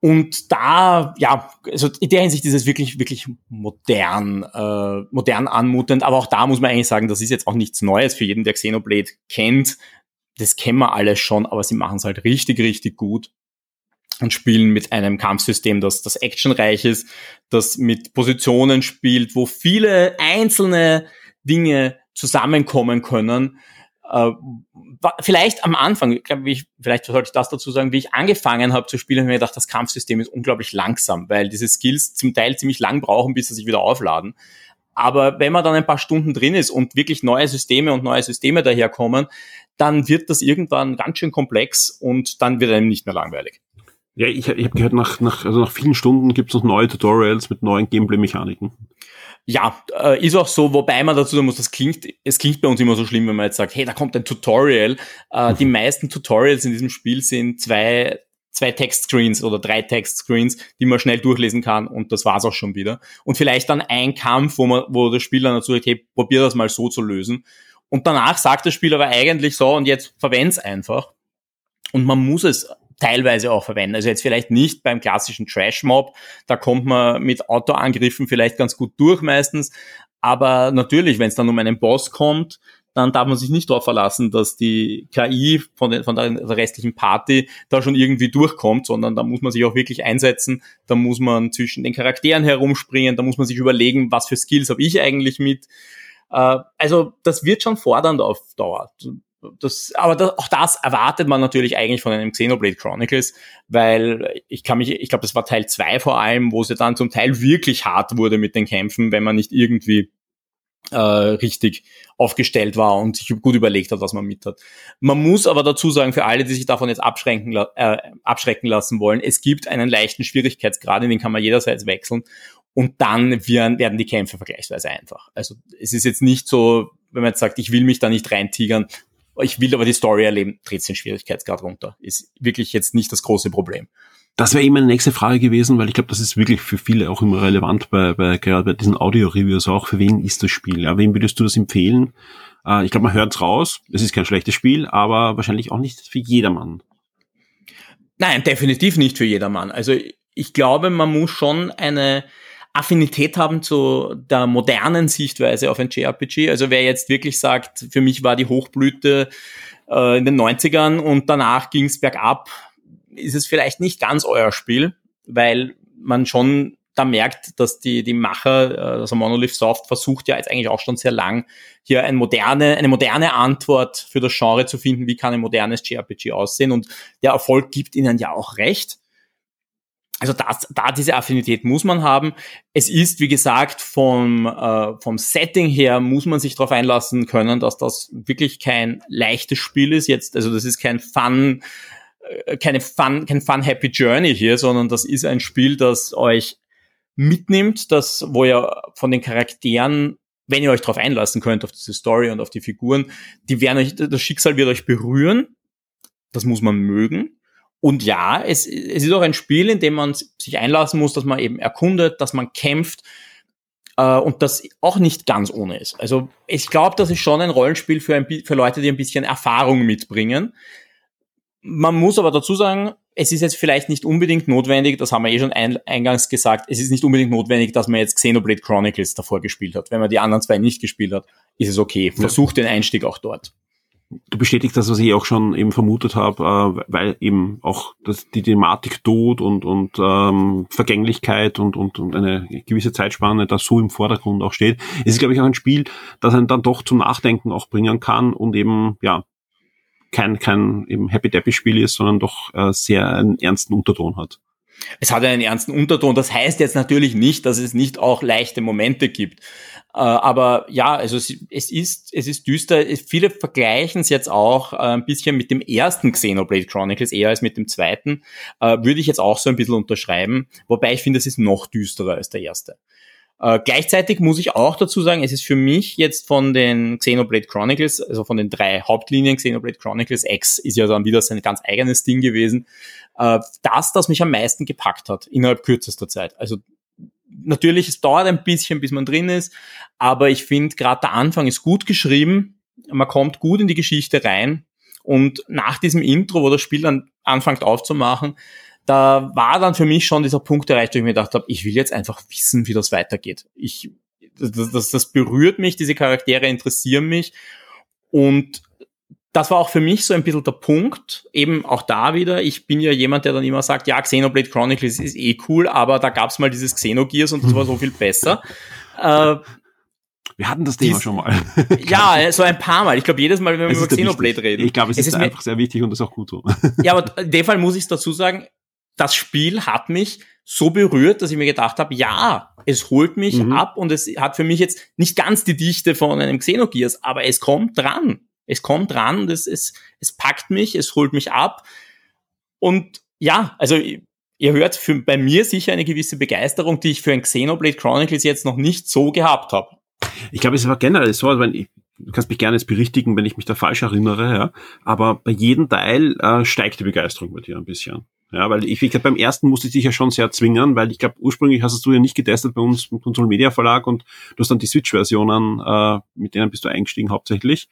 Und da, ja, also in der Hinsicht ist es wirklich, wirklich modern, äh, modern anmutend. Aber auch da muss man eigentlich sagen, das ist jetzt auch nichts Neues für jeden, der Xenoblade kennt. Das kennen wir alles schon, aber sie machen es halt richtig, richtig gut. und spielen mit einem Kampfsystem, das, das actionreich ist, das mit Positionen spielt, wo viele einzelne Dinge zusammenkommen können. Äh, vielleicht am Anfang, glaube ich, vielleicht sollte ich das dazu sagen, wie ich angefangen habe zu spielen, habe ich mir gedacht, das Kampfsystem ist unglaublich langsam, weil diese Skills zum Teil ziemlich lang brauchen, bis sie sich wieder aufladen. Aber wenn man dann ein paar Stunden drin ist und wirklich neue Systeme und neue Systeme daherkommen, dann wird das irgendwann ganz schön komplex und dann wird einem nicht mehr langweilig.
Ja, ich, ich habe gehört, nach, nach, also nach vielen Stunden gibt es noch neue Tutorials mit neuen Gameplay-Mechaniken.
Ja, äh, ist auch so, wobei man dazu sagen muss, das klingt, es klingt bei uns immer so schlimm, wenn man jetzt sagt, hey, da kommt ein Tutorial. Äh, mhm. Die meisten Tutorials in diesem Spiel sind zwei, zwei Textscreens oder drei Textscreens, die man schnell durchlesen kann und das war's auch schon wieder. Und vielleicht dann ein Kampf, wo man, wo der Spieler dazu sagt, hey, probier das mal so zu lösen. Und danach sagt der Spieler aber eigentlich so, und jetzt verwend's einfach. Und man muss es teilweise auch verwenden. Also jetzt vielleicht nicht beim klassischen Trash-Mob, da kommt man mit Autoangriffen vielleicht ganz gut durch meistens, aber natürlich, wenn es dann um einen Boss kommt, dann darf man sich nicht darauf verlassen, dass die KI von, den, von der, restlichen Party da schon irgendwie durchkommt, sondern da muss man sich auch wirklich einsetzen, da muss man zwischen den Charakteren herumspringen, da muss man sich überlegen, was für Skills habe ich eigentlich mit. Äh, also das wird schon fordernd auf Dauer das, aber das, auch das erwartet man natürlich eigentlich von einem Xenoblade Chronicles, weil ich kann mich, ich glaube, das war Teil zwei vor allem, wo es ja dann zum Teil wirklich hart wurde mit den Kämpfen, wenn man nicht irgendwie äh, richtig aufgestellt war und sich gut überlegt hat, was man mit hat. Man muss aber dazu sagen, für alle, die sich davon jetzt abschränken, äh, abschrecken lassen wollen, es gibt einen leichten Schwierigkeitsgrad, in den kann man jederzeit wechseln und dann werden, werden die Kämpfe vergleichsweise einfach. Also es ist jetzt nicht so, wenn man jetzt sagt, ich will mich da nicht reintigern, ich will aber die Story erleben, dreht den Schwierigkeitsgrad runter. Ist wirklich jetzt nicht das große Problem.
Das wäre immer eine nächste Frage gewesen, weil ich glaube, das ist wirklich für viele auch immer relevant bei, bei gerade bei diesen Audio-Reviews auch. Für wen ist das Spiel? Ja, wem würdest du das empfehlen? Äh, ich glaube, man hört es raus. Es ist kein schlechtes Spiel, aber wahrscheinlich auch nicht für jedermann.
Nein, definitiv nicht für jedermann. Also ich glaube, man muss schon eine Affinität haben zu der modernen Sichtweise auf ein JRPG. Also wer jetzt wirklich sagt, für mich war die Hochblüte äh, in den 90ern und danach ging es bergab, ist es vielleicht nicht ganz euer Spiel, weil man schon da merkt, dass die, die Macher, äh, also Monolith Soft, versucht ja jetzt eigentlich auch schon sehr lang, hier eine moderne, eine moderne Antwort für das Genre zu finden, wie kann ein modernes JRPG aussehen. Und der Erfolg gibt ihnen ja auch recht. Also das, da diese Affinität muss man haben. Es ist, wie gesagt, vom, äh, vom Setting her muss man sich darauf einlassen können, dass das wirklich kein leichtes Spiel ist. Jetzt, also das ist kein Fun, äh, keine Fun, kein Fun Happy Journey hier, sondern das ist ein Spiel, das euch mitnimmt, das, wo ihr von den Charakteren, wenn ihr euch darauf einlassen könnt, auf diese Story und auf die Figuren, die werden euch, das Schicksal wird euch berühren. Das muss man mögen. Und ja, es, es ist auch ein Spiel, in dem man sich einlassen muss, dass man eben erkundet, dass man kämpft äh, und das auch nicht ganz ohne ist. Also ich glaube, das ist schon ein Rollenspiel für, ein, für Leute, die ein bisschen Erfahrung mitbringen. Man muss aber dazu sagen, es ist jetzt vielleicht nicht unbedingt notwendig, das haben wir eh schon ein, eingangs gesagt, es ist nicht unbedingt notwendig, dass man jetzt Xenoblade Chronicles davor gespielt hat. Wenn man die anderen zwei nicht gespielt hat, ist es okay. Versucht ja. den Einstieg auch dort
du bestätigst das, was ich auch schon eben vermutet habe, äh, weil eben auch das, die Thematik Tod und, und ähm, Vergänglichkeit und, und, und eine gewisse Zeitspanne da so im Vordergrund auch steht. Es ist, glaube ich, auch ein Spiel, das einen dann doch zum Nachdenken auch bringen kann und eben, ja, kein, kein eben Happy-Dappy-Spiel ist, sondern doch äh, sehr einen ernsten Unterton hat.
Es hat einen ernsten Unterton. Das heißt jetzt natürlich nicht, dass es nicht auch leichte Momente gibt. Äh, aber ja, also es, es, ist, es ist düster. Viele vergleichen es jetzt auch äh, ein bisschen mit dem ersten Xenoblade Chronicles eher als mit dem zweiten. Äh, würde ich jetzt auch so ein bisschen unterschreiben. Wobei ich finde, es ist noch düsterer als der erste. Äh, gleichzeitig muss ich auch dazu sagen, es ist für mich jetzt von den Xenoblade Chronicles, also von den drei Hauptlinien Xenoblade Chronicles X ist ja dann wieder sein ganz eigenes Ding gewesen, äh, das, das mich am meisten gepackt hat innerhalb kürzester Zeit. Also natürlich, es dauert ein bisschen, bis man drin ist, aber ich finde, gerade der Anfang ist gut geschrieben, man kommt gut in die Geschichte rein. Und nach diesem Intro, wo das Spiel dann anfängt aufzumachen, da war dann für mich schon dieser Punkt erreicht, wo ich mir gedacht habe, ich will jetzt einfach wissen, wie das weitergeht. Ich, das, das, das berührt mich, diese Charaktere interessieren mich. Und das war auch für mich so ein bisschen der Punkt, eben auch da wieder, ich bin ja jemand, der dann immer sagt, ja, Xenoblade Chronicles ist eh cool, aber da gab's mal dieses Xenogears und das war so viel besser. Äh,
wir hatten das Thema
Dies-
schon mal.
ja, so ein paar Mal. Ich glaube, jedes Mal, wenn wir
Es
über
ist
Xenoblade
wichtig.
reden.
Ich glaube, es, ist,
mir-
einfach sehr wichtig und das ist auch gut so.
Ja, aber in dem Fall muss ich dazu sagen, das Spiel hat mich so berührt, dass ich mir gedacht habe, ja, es holt mich
Mhm.
ab und es hat für mich jetzt nicht ganz die Dichte von einem Xenogears, aber es kommt dran. Es kommt und es, es, es packt mich, es holt mich ab. Und ja, also ihr hört für, bei mir sicher eine gewisse Begeisterung, die ich für ein Xenoblade Chronicles jetzt noch nicht so gehabt habe.
Ich glaube, es war generell so, also wenn ich, du kannst mich gerne jetzt berichtigen, wenn ich mich da falsch erinnere, ja, aber bei jedem Teil äh, steigt die Begeisterung bei dir ein bisschen. Ja, weil ich, ich glaube, beim ersten musste ich dich ja schon sehr zwingen, weil ich glaube, ursprünglich hast du ja nicht getestet bei uns im Console Media Verlag und du hast dann die Switch-Versionen, äh, mit denen bist du eingestiegen hauptsächlich.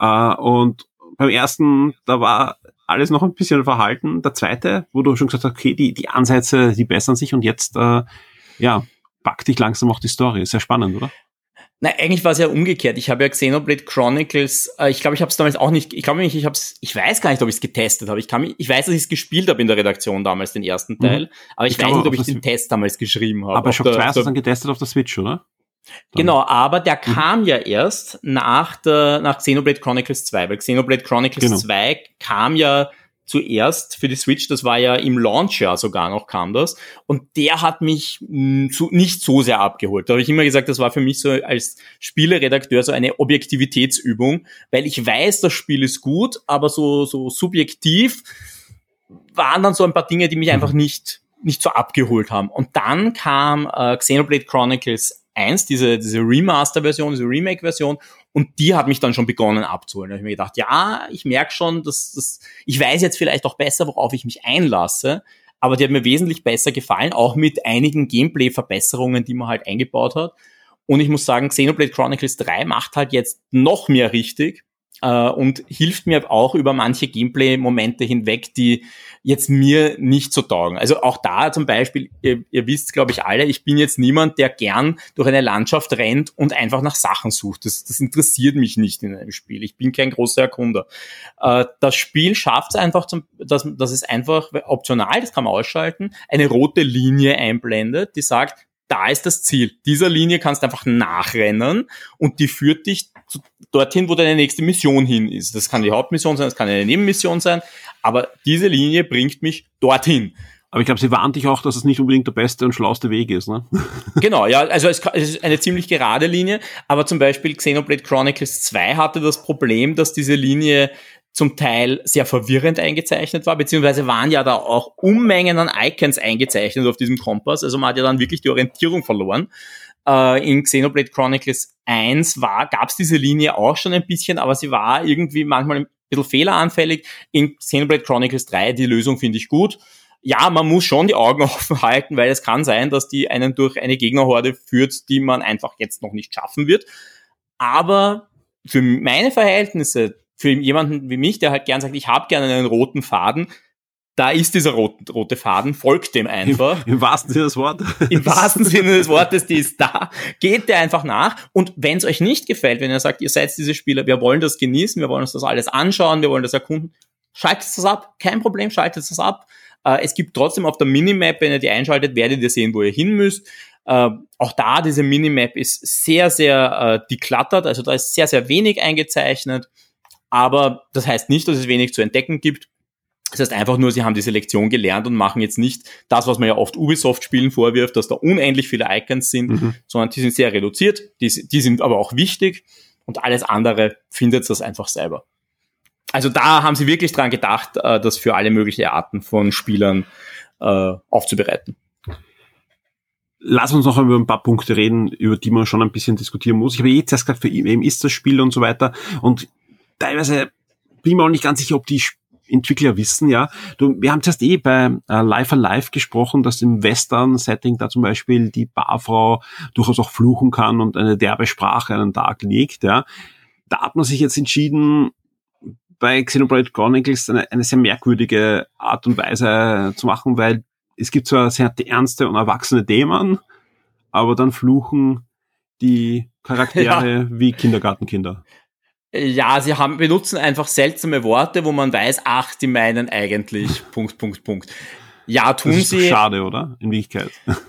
Äh, und beim ersten, da war alles noch ein bisschen verhalten. Der zweite, wo du schon gesagt hast, okay, die, die Ansätze, die bessern sich und jetzt, äh, ja, packt dich langsam auch die Story. Ist sehr spannend, oder?
Nein, eigentlich war es ja umgekehrt. Ich habe ja Xenoblade Chronicles, äh, ich glaube, ich habe es damals auch nicht, ich glaube nicht, ich habe es, ich weiß gar nicht, ob ich es getestet habe. Ich kann mich, ich weiß, dass ich es gespielt habe in der Redaktion damals, den ersten Teil, aber ich,
Ich
weiß
glaube,
nicht, ob ich den Test damals geschrieben habe.
Aber Shock
der-
2
auf
hast du dann getestet auf der Switch, oder?
Genau, aber der kam ja erst nach der, nach Xenoblade Chronicles 2, weil Xenoblade Chronicles
Genau.
2 kam ja zuerst für die Switch, das war ja im Launchjahr sogar noch kam das. Und der hat mich mh, zu, nicht so sehr abgeholt. Da habe ich immer gesagt, das war für mich so als Spieleredakteur so eine Objektivitätsübung, weil ich weiß, das Spiel ist gut, aber so, so subjektiv waren dann so ein paar Dinge, die mich einfach nicht, nicht so abgeholt haben. Und dann kam äh, Xenoblade Chronicles 1, diese, diese Remaster-Version, diese Remake-Version, und die hat mich dann schon begonnen abzuholen. Da habe ich mir gedacht, ja, ich merke schon, dass, dass ich weiß jetzt vielleicht auch besser, worauf ich mich einlasse, aber die hat mir wesentlich besser gefallen, auch mit einigen Gameplay-Verbesserungen, die man halt eingebaut hat. Und ich muss sagen, Xenoblade Chronicles 3 macht halt jetzt noch mehr richtig äh, und hilft mir auch über manche Gameplay-Momente hinweg, die jetzt mir nicht so taugen. Also auch da zum Beispiel, ihr, ihr wisst, glaube ich, alle, ich bin jetzt niemand, der gern durch eine Landschaft rennt und einfach nach Sachen sucht. Das, das interessiert mich nicht in einem Spiel. Ich bin kein großer Erkunder. Äh, das Spiel schafft es einfach, zum, dass, dass es einfach optional, das kann man ausschalten, eine rote Linie einblendet, die sagt, da ist das Ziel. Dieser Linie kannst du einfach nachrennen und die führt dich zu, dorthin, wo deine nächste Mission hin ist. Das kann die Hauptmission sein, das kann eine Nebenmission sein, aber diese Linie bringt mich dorthin.
Aber ich glaube, sie warnt dich auch, dass es nicht unbedingt der beste und schlauste Weg ist, ne?
Genau, ja, also es, es ist eine ziemlich gerade Linie, aber zum Beispiel Xenoblade Chronicles 2 hatte das Problem, dass diese Linie zum Teil sehr verwirrend eingezeichnet war, beziehungsweise waren ja da auch Unmengen an Icons eingezeichnet auf diesem Kompass, also man hat ja dann wirklich die Orientierung verloren. Äh, in Xenoblade Chronicles 1 war, gab es diese Linie auch schon ein bisschen, aber sie war irgendwie manchmal ein bisschen fehleranfällig. In Xenoblade Chronicles 3, die Lösung finde ich gut. Ja, man muss schon die Augen offen halten, weil es kann sein, dass die einen durch eine Gegnerhorde führt, die man einfach jetzt noch nicht schaffen wird. Aber für meine Verhältnisse, für jemanden wie mich, der halt gern sagt, ich habe gerne einen roten Faden, da ist dieser rote, rote Faden, folgt dem einfach.
Im wahrsten Sinne des Wortes.
Im wahrsten Sinne des Wortes, die ist da. Geht der einfach nach. Und wenn es euch nicht gefällt, wenn ihr sagt, ihr seid diese Spieler, wir wollen das genießen, wir wollen uns das alles anschauen, wir wollen das erkunden, schaltet das ab. Kein Problem, schaltet das ab. Äh, es gibt trotzdem auf der Minimap, wenn ihr die einschaltet, werdet ihr sehen, wo ihr hin müsst. Äh, auch da, diese Minimap ist sehr, sehr äh, deklattert, also da ist sehr, sehr wenig eingezeichnet. Aber das heißt nicht, dass es wenig zu entdecken gibt. Das heißt einfach nur, sie haben diese Lektion gelernt und machen jetzt nicht das, was man ja oft Ubisoft-Spielen vorwirft, dass da unendlich viele Icons sind,
Mhm.
sondern die sind sehr reduziert, die, die sind aber auch wichtig und alles andere findet das einfach selber. Also da haben sie wirklich dran gedacht, äh, das für alle möglichen Arten von Spielern äh, aufzubereiten.
Lass uns noch über ein paar Punkte reden, über die man schon ein bisschen diskutieren muss. Ich habe jetzt erst gesagt, für wem ist das Spiel und so weiter. Und teilweise bin ich mir auch nicht ganz sicher, ob die Entwickler wissen, ja. Du, wir haben zuerst eh bei äh, Life Alive gesprochen, dass im Western-Setting da zum Beispiel die Barfrau durchaus auch fluchen kann und eine derbe Sprache an den Tag legt, ja. Da hat man sich jetzt entschieden, bei Xenoblade Chronicles eine, eine sehr merkwürdige Art und Weise zu machen, weil es gibt zwar sehr ernste und erwachsene Themen, aber dann fluchen die Charaktere wie Kindergartenkinder.
Ja, sie haben, benutzen einfach seltsame Worte, wo man weiß, ach, die meinen eigentlich, Punkt, Punkt, Punkt. Ja, tun
das ist
sie.
Schade, oder? In Wirklichkeit.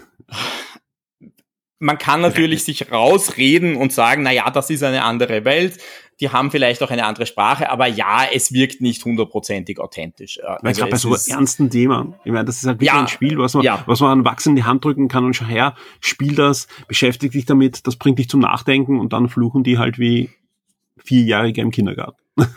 Man kann natürlich sich rausreden und sagen, na ja, das ist eine andere Welt. Die haben vielleicht auch eine andere Sprache, aber ja, es wirkt nicht hundertprozentig authentisch.
Weil
Also
gerade bei so ernsten Themen, ich meine, das ist halt wirklich
Ja,
ein Spiel, was man,
ja.
was man an Wachs in die Hand drücken kann und schau her, spiel das, beschäftige dich damit, das bringt dich zum Nachdenken und dann fluchen die halt wie Vierjährige im Kindergarten.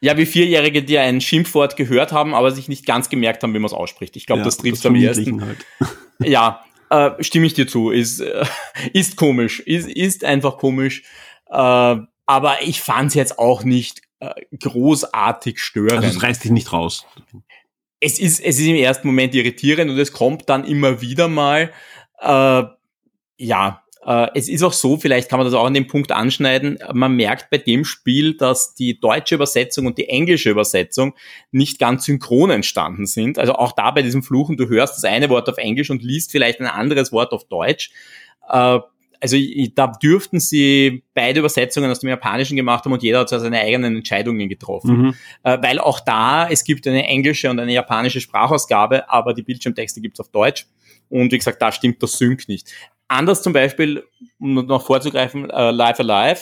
Ja, wie Vierjährige, die ein Schimpfwort gehört haben, aber sich nicht ganz gemerkt haben, wie man es ausspricht. Ich glaube,
Ja,
das trifft am ersten.
Halt.
Ja, äh, stimme ich dir zu. Ist, äh, ist komisch. Ist, ist einfach komisch. Äh, aber ich fand es jetzt auch nicht äh, großartig störend.
Also es reißt dich nicht raus.
es ist, es ist im ersten Moment irritierend und es kommt dann immer wieder mal. Äh, ja, äh, es ist auch so, vielleicht kann man das auch an dem Punkt anschneiden, man merkt bei dem Spiel, dass die deutsche Übersetzung und die englische Übersetzung nicht ganz synchron entstanden sind. Also auch da bei diesem Fluchen, du hörst das eine Wort auf Englisch und liest vielleicht ein anderes Wort auf Deutsch. Äh, also da dürften sie beide Übersetzungen aus dem Japanischen gemacht haben und jeder hat so seine eigenen Entscheidungen getroffen
Mhm.
äh, weil auch da, es gibt eine englische und eine japanische Sprachausgabe, aber die Bildschirmtexte gibt's auf Deutsch. Und wie gesagt, da stimmt das Sync nicht. Anders zum Beispiel, um noch vorzugreifen, äh, Live Alive,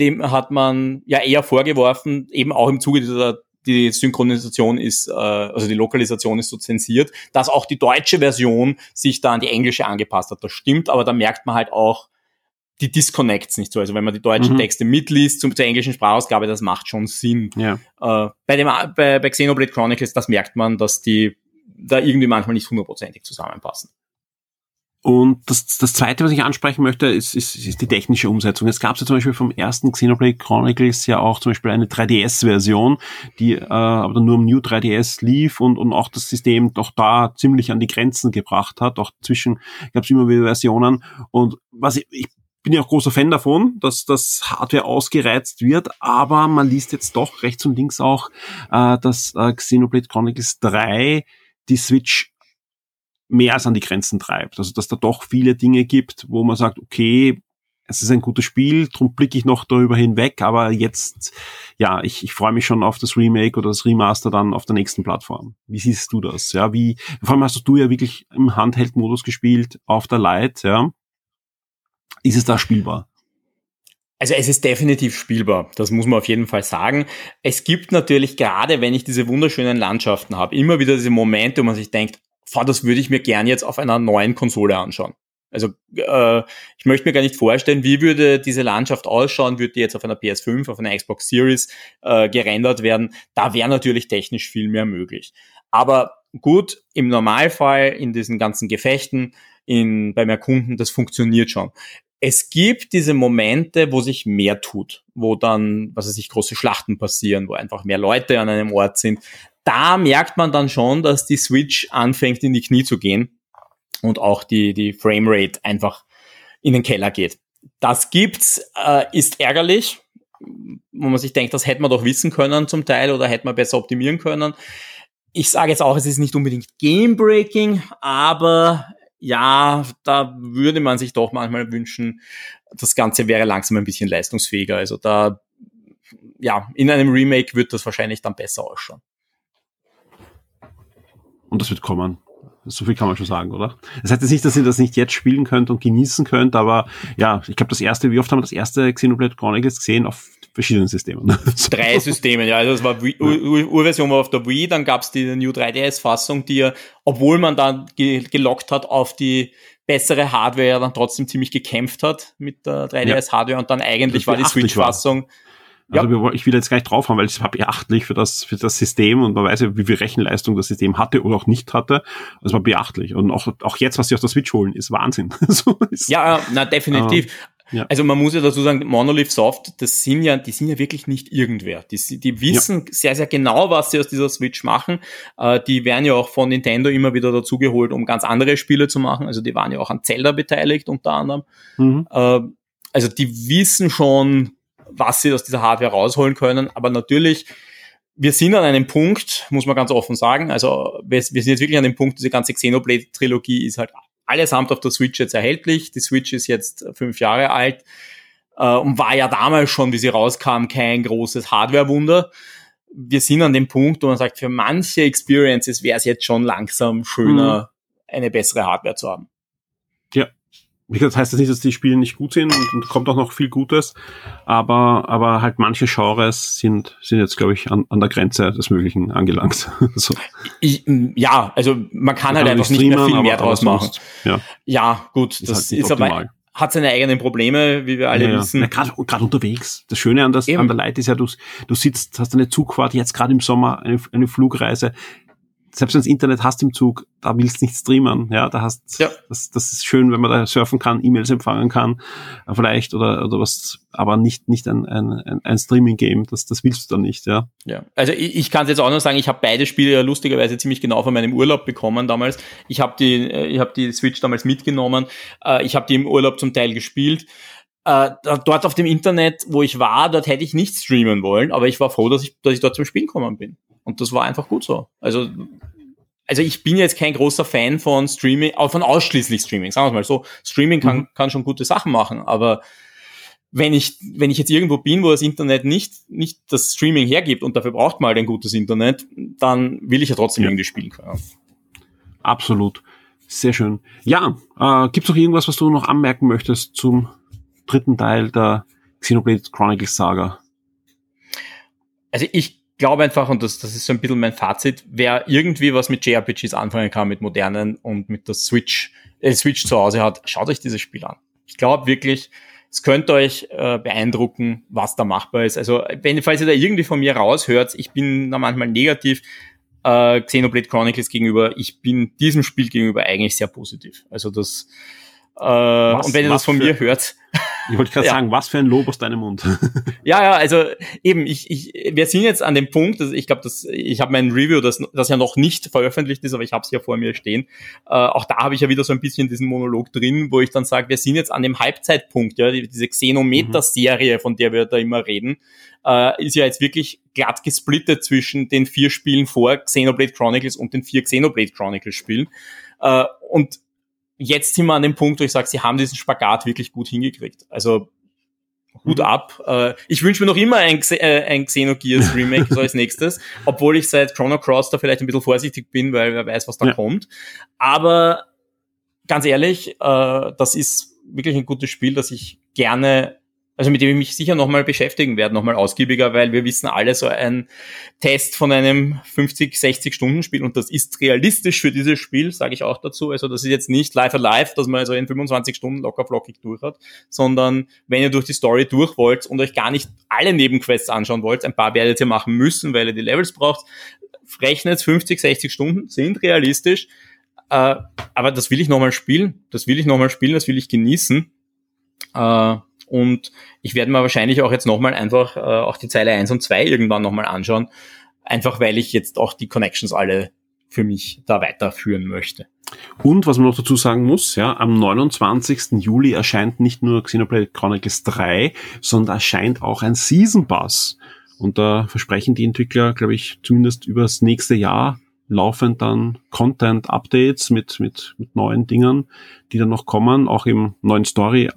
dem hat man ja eher vorgeworfen, eben auch im Zuge dieser die Synchronisation ist, äh, also die Lokalisation ist so zensiert, dass auch die deutsche Version sich da an die englische angepasst hat. Das stimmt, aber da merkt man halt auch die Disconnects nicht so. Also wenn man die deutschen
Mhm.
Texte mitliest zum, zur englischen Sprachausgabe, das macht schon Sinn.
Ja.
Äh, bei, dem, bei, bei Xenoblade Chronicles, das merkt man, dass die da irgendwie manchmal nicht hundertprozentig zusammenpassen.
Und das, das Zweite, was ich ansprechen möchte, ist, ist, ist die technische Umsetzung. Es gab ja zum Beispiel vom ersten Xenoblade Chronicles ja auch zum Beispiel eine 3DS-Version, die äh, aber dann nur im New 3DS lief und, und auch das System doch da ziemlich an die Grenzen gebracht hat. Auch zwischen gab es immer wieder Versionen. Und was ich, ich bin ja auch großer Fan davon, dass das Hardware ausgereizt wird, aber man liest jetzt doch rechts und links auch, äh, dass äh, Xenoblade Chronicles 3 die Switch mehr als an die Grenzen treibt. Also dass da doch viele Dinge gibt, wo man sagt, okay, es ist ein gutes Spiel, drum blicke ich noch darüber hinweg, aber jetzt, ja, ich, ich freue mich schon auf das Remake oder das Remaster dann auf der nächsten Plattform. Wie siehst du das? Ja, wie, vor allem hast du ja wirklich im Handheld-Modus gespielt, auf der Lite, ja. Ist es da spielbar?
Also es ist definitiv spielbar, das muss man auf jeden Fall sagen. Es gibt natürlich gerade, wenn ich diese wunderschönen Landschaften habe, immer wieder diese Momente, wo man sich denkt, das würde ich mir gern jetzt auf einer neuen Konsole anschauen. Also äh, ich möchte mir gar nicht vorstellen, wie würde diese Landschaft ausschauen, würde die jetzt auf einer PS5, auf einer Xbox Series äh, gerendert werden. Da wäre natürlich technisch viel mehr möglich. Aber gut, im Normalfall in diesen ganzen Gefechten, in, beim Erkunden, das funktioniert schon. Es gibt diese Momente, wo sich mehr tut, wo dann, was weiß ich, große Schlachten passieren, wo einfach mehr Leute an einem Ort sind. Da merkt man dann schon, dass die Switch anfängt in die Knie zu gehen und auch die, die Framerate einfach in den Keller geht. Das gibt's, äh, ist ärgerlich, wo man sich denkt, das hätte man doch wissen können zum Teil oder hätte man besser optimieren können. Ich sage jetzt auch, es ist nicht unbedingt Game-Breaking, aber ja, da würde man sich doch manchmal wünschen, das Ganze wäre langsam ein bisschen leistungsfähiger. Also da, ja, in einem Remake wird das wahrscheinlich dann besser ausschauen.
Und das wird kommen. So viel kann man schon sagen, oder? Das heißt jetzt nicht, dass ihr das nicht jetzt spielen könnt und genießen könnt, aber ja, ich glaube, das erste, wie oft haben wir das erste Xenoblade Chronicles gesehen? Auf verschiedenen Systemen.
Drei Systeme, ja. Also das war Wii- Ur- Ur- Urversion war auf der Wii, dann gab's die New 3DS-Fassung, die ja, obwohl man dann ge gelockt hat auf die bessere Hardware, ja dann trotzdem ziemlich gekämpft hat mit der 3DS-Hardware und dann eigentlich war die. Switch-Fassung.
Also wir, ich will jetzt gleich drauf haben, weil es war beachtlich für das, für das System und man weiß ja, wie viel Rechenleistung das System hatte oder auch nicht hatte. Es war beachtlich. Und auch, auch jetzt, was sie auf der Switch holen, ist Wahnsinn. so ist,
Ja, ja, na definitiv.
ja.
Also man muss ja dazu sagen, Monolith Soft, das sind ja, die sind ja wirklich nicht irgendwer. Die, die wissen sehr, sehr genau, was sie aus dieser Switch machen. Äh, die werden ja auch von Nintendo immer wieder dazugeholt, um ganz andere Spiele zu machen. Also die waren ja auch an Zelda beteiligt unter anderem.
Mhm.
Äh, also die wissen schon, was sie aus dieser Hardware rausholen können. Aber natürlich, wir sind an einem Punkt, muss man ganz offen sagen. Also wir, wir sind jetzt wirklich an dem Punkt, diese ganze Xenoblade-Trilogie ist halt allesamt auf der Switch jetzt erhältlich. Die Switch ist jetzt fünf Jahre alt. Äh, und war ja damals schon, wie sie rauskam, kein großes Hardware-Wunder. Wir sind an dem Punkt, wo man sagt, für manche Experiences wäre es jetzt schon langsam schöner, mhm. eine bessere Hardware zu haben.
Ja, wie gesagt, das heißt das nicht, dass die Spiele nicht gut sind und, und, kommt auch noch viel Gutes, aber, aber halt manche Genres sind, sind jetzt, glaube ich, an, an der Grenze des Möglichen angelangt.
so. ich, ja, also man kann man halt einfach nicht mehr viel mehr aber, draus machen. Ja. ja, gut, ist das halt ist optimal. aber hat seine eigenen Probleme, wie wir alle ja, wissen. Ja,
gerade unterwegs. Das Schöne an, das, an der Light ist ja, du, du sitzt, hast eine Zugfahrt, jetzt gerade im Sommer, eine, eine Flugreise, selbst wenn du das Internet hast im Zug, da willst du nicht streamen. Ja, da hast, ja. das, das ist schön, wenn man da surfen kann, E-Mails empfangen kann, äh, vielleicht oder, oder was, aber nicht, nicht ein, ein, ein Streaming-Game. Das, das willst du dann nicht, ja.
Ja, also ich, ich kann es jetzt auch noch sagen, ich habe beide Spiele ja lustigerweise ziemlich genau von meinem Urlaub bekommen damals. Ich habe die, äh, ich habe die Switch damals mitgenommen. Äh, ich habe die im Urlaub zum Teil gespielt. dort auf dem Internet, wo ich war, dort hätte ich nicht streamen wollen, aber ich war froh, dass ich, dass ich dort zum Spielen gekommen bin. Und das war einfach gut so. Also, also ich bin jetzt kein großer Fan von Streaming, auch von ausschließlich Streaming, sagen wir mal so. Streaming kann, mhm. kann schon gute Sachen machen, aber wenn ich, wenn ich jetzt irgendwo bin, wo das Internet nicht, nicht das Streaming hergibt und dafür braucht man halt ein gutes Internet, dann will ich ja trotzdem ja. irgendwie spielen können.
Absolut. Sehr schön. Ja, äh, gibt es noch irgendwas, was du noch anmerken möchtest zum dritten Teil der Xenoblade Chronicles Saga?
Also ich glaube einfach, und das, das ist so ein bisschen mein Fazit, wer irgendwie was mit JRPGs anfangen kann, mit modernen und mit der Switch, äh, Switch zu Hause hat, schaut euch dieses Spiel an. Ich glaube wirklich, es könnte euch äh, beeindrucken, was da machbar ist. Also, wenn, falls ihr da irgendwie von mir raushört, ich bin da manchmal negativ, äh, Xenoblade Chronicles gegenüber, ich bin diesem Spiel gegenüber eigentlich sehr positiv. Also das, äh, was, und wenn ihr das von mir hört,
ich wollte gerade ja. sagen, was für ein Lob aus deinem Mund.
ja, ja, also eben, ich, ich, wir sind jetzt an dem Punkt, dass ich glaube, dass ich habe mein Review, das, das ja noch nicht veröffentlicht ist, aber ich habe es ja vor mir stehen. Äh, auch da habe ich ja wieder so ein bisschen diesen Monolog drin, wo ich dann sage, wir sind jetzt an dem Halbzeitpunkt, ja, die, diese Xenometer-Serie, von der wir da immer reden, äh, ist ja jetzt wirklich glatt gesplittet zwischen den vier Spielen vor Xenoblade Chronicles und den vier Xenoblade Chronicles Spielen. Äh, und jetzt sind wir an dem Punkt, wo ich sage, sie haben diesen Spagat wirklich gut hingekriegt. Also Hut mhm. ab. Äh, ich wünsche mir noch immer ein, äh, ein Xenogears Remake so als nächstes, obwohl ich seit Chrono Cross da vielleicht ein bisschen vorsichtig bin, weil wer weiß, was da ja. kommt. Aber ganz ehrlich, äh, das ist wirklich ein gutes Spiel, das ich gerne also mit dem ich mich sicher nochmal beschäftigen werde, nochmal ausgiebiger, weil wir wissen alle, so ein Test von einem 50, 60 Stunden Spiel und das ist realistisch für dieses Spiel, sage ich auch dazu. Also das ist jetzt nicht live alive, dass man also in 25 Stunden locker flockig durch hat, sondern wenn ihr durch die Story durch wollt und euch gar nicht alle Nebenquests anschauen wollt, ein paar werdet ihr machen müssen, weil ihr die Levels braucht, rechnet 50, 60 Stunden, sind realistisch, äh, aber das will ich nochmal spielen, das will ich nochmal spielen, das will ich genießen. Äh, und ich werde mir wahrscheinlich auch jetzt nochmal einfach äh, auch die Zeile 1 und 2 irgendwann nochmal anschauen. Einfach weil ich jetzt auch die Connections alle für mich da weiterführen möchte.
Und was man noch dazu sagen muss, ja, am 29. Juli erscheint nicht nur Xenoblade Chronicles 3, sondern erscheint auch ein Season Pass. Und da versprechen die Entwickler, glaube ich, zumindest übers nächste Jahr laufend dann Content-Updates mit, mit, mit neuen Dingen, die dann noch kommen, auch im neuen Story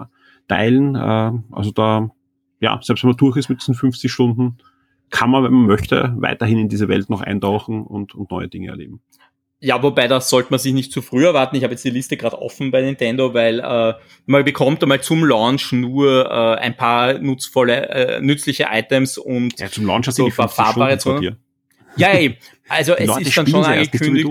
teilen. Äh, also da, ja, selbst wenn man durch ist mit diesen 50 Stunden, kann man, wenn man möchte, weiterhin in diese Welt noch eintauchen und, und neue Dinge erleben.
Ja, wobei das sollte man sich nicht zu früh erwarten. Ich habe jetzt die Liste gerade offen bei Nintendo, weil äh, man bekommt einmal zum Launch nur äh, ein paar nutzvolle, äh, nützliche Items und
ja, zum Launch so
verfahrbare Zonen. Ja, ey, also es Leute ist dann schon angekündigt.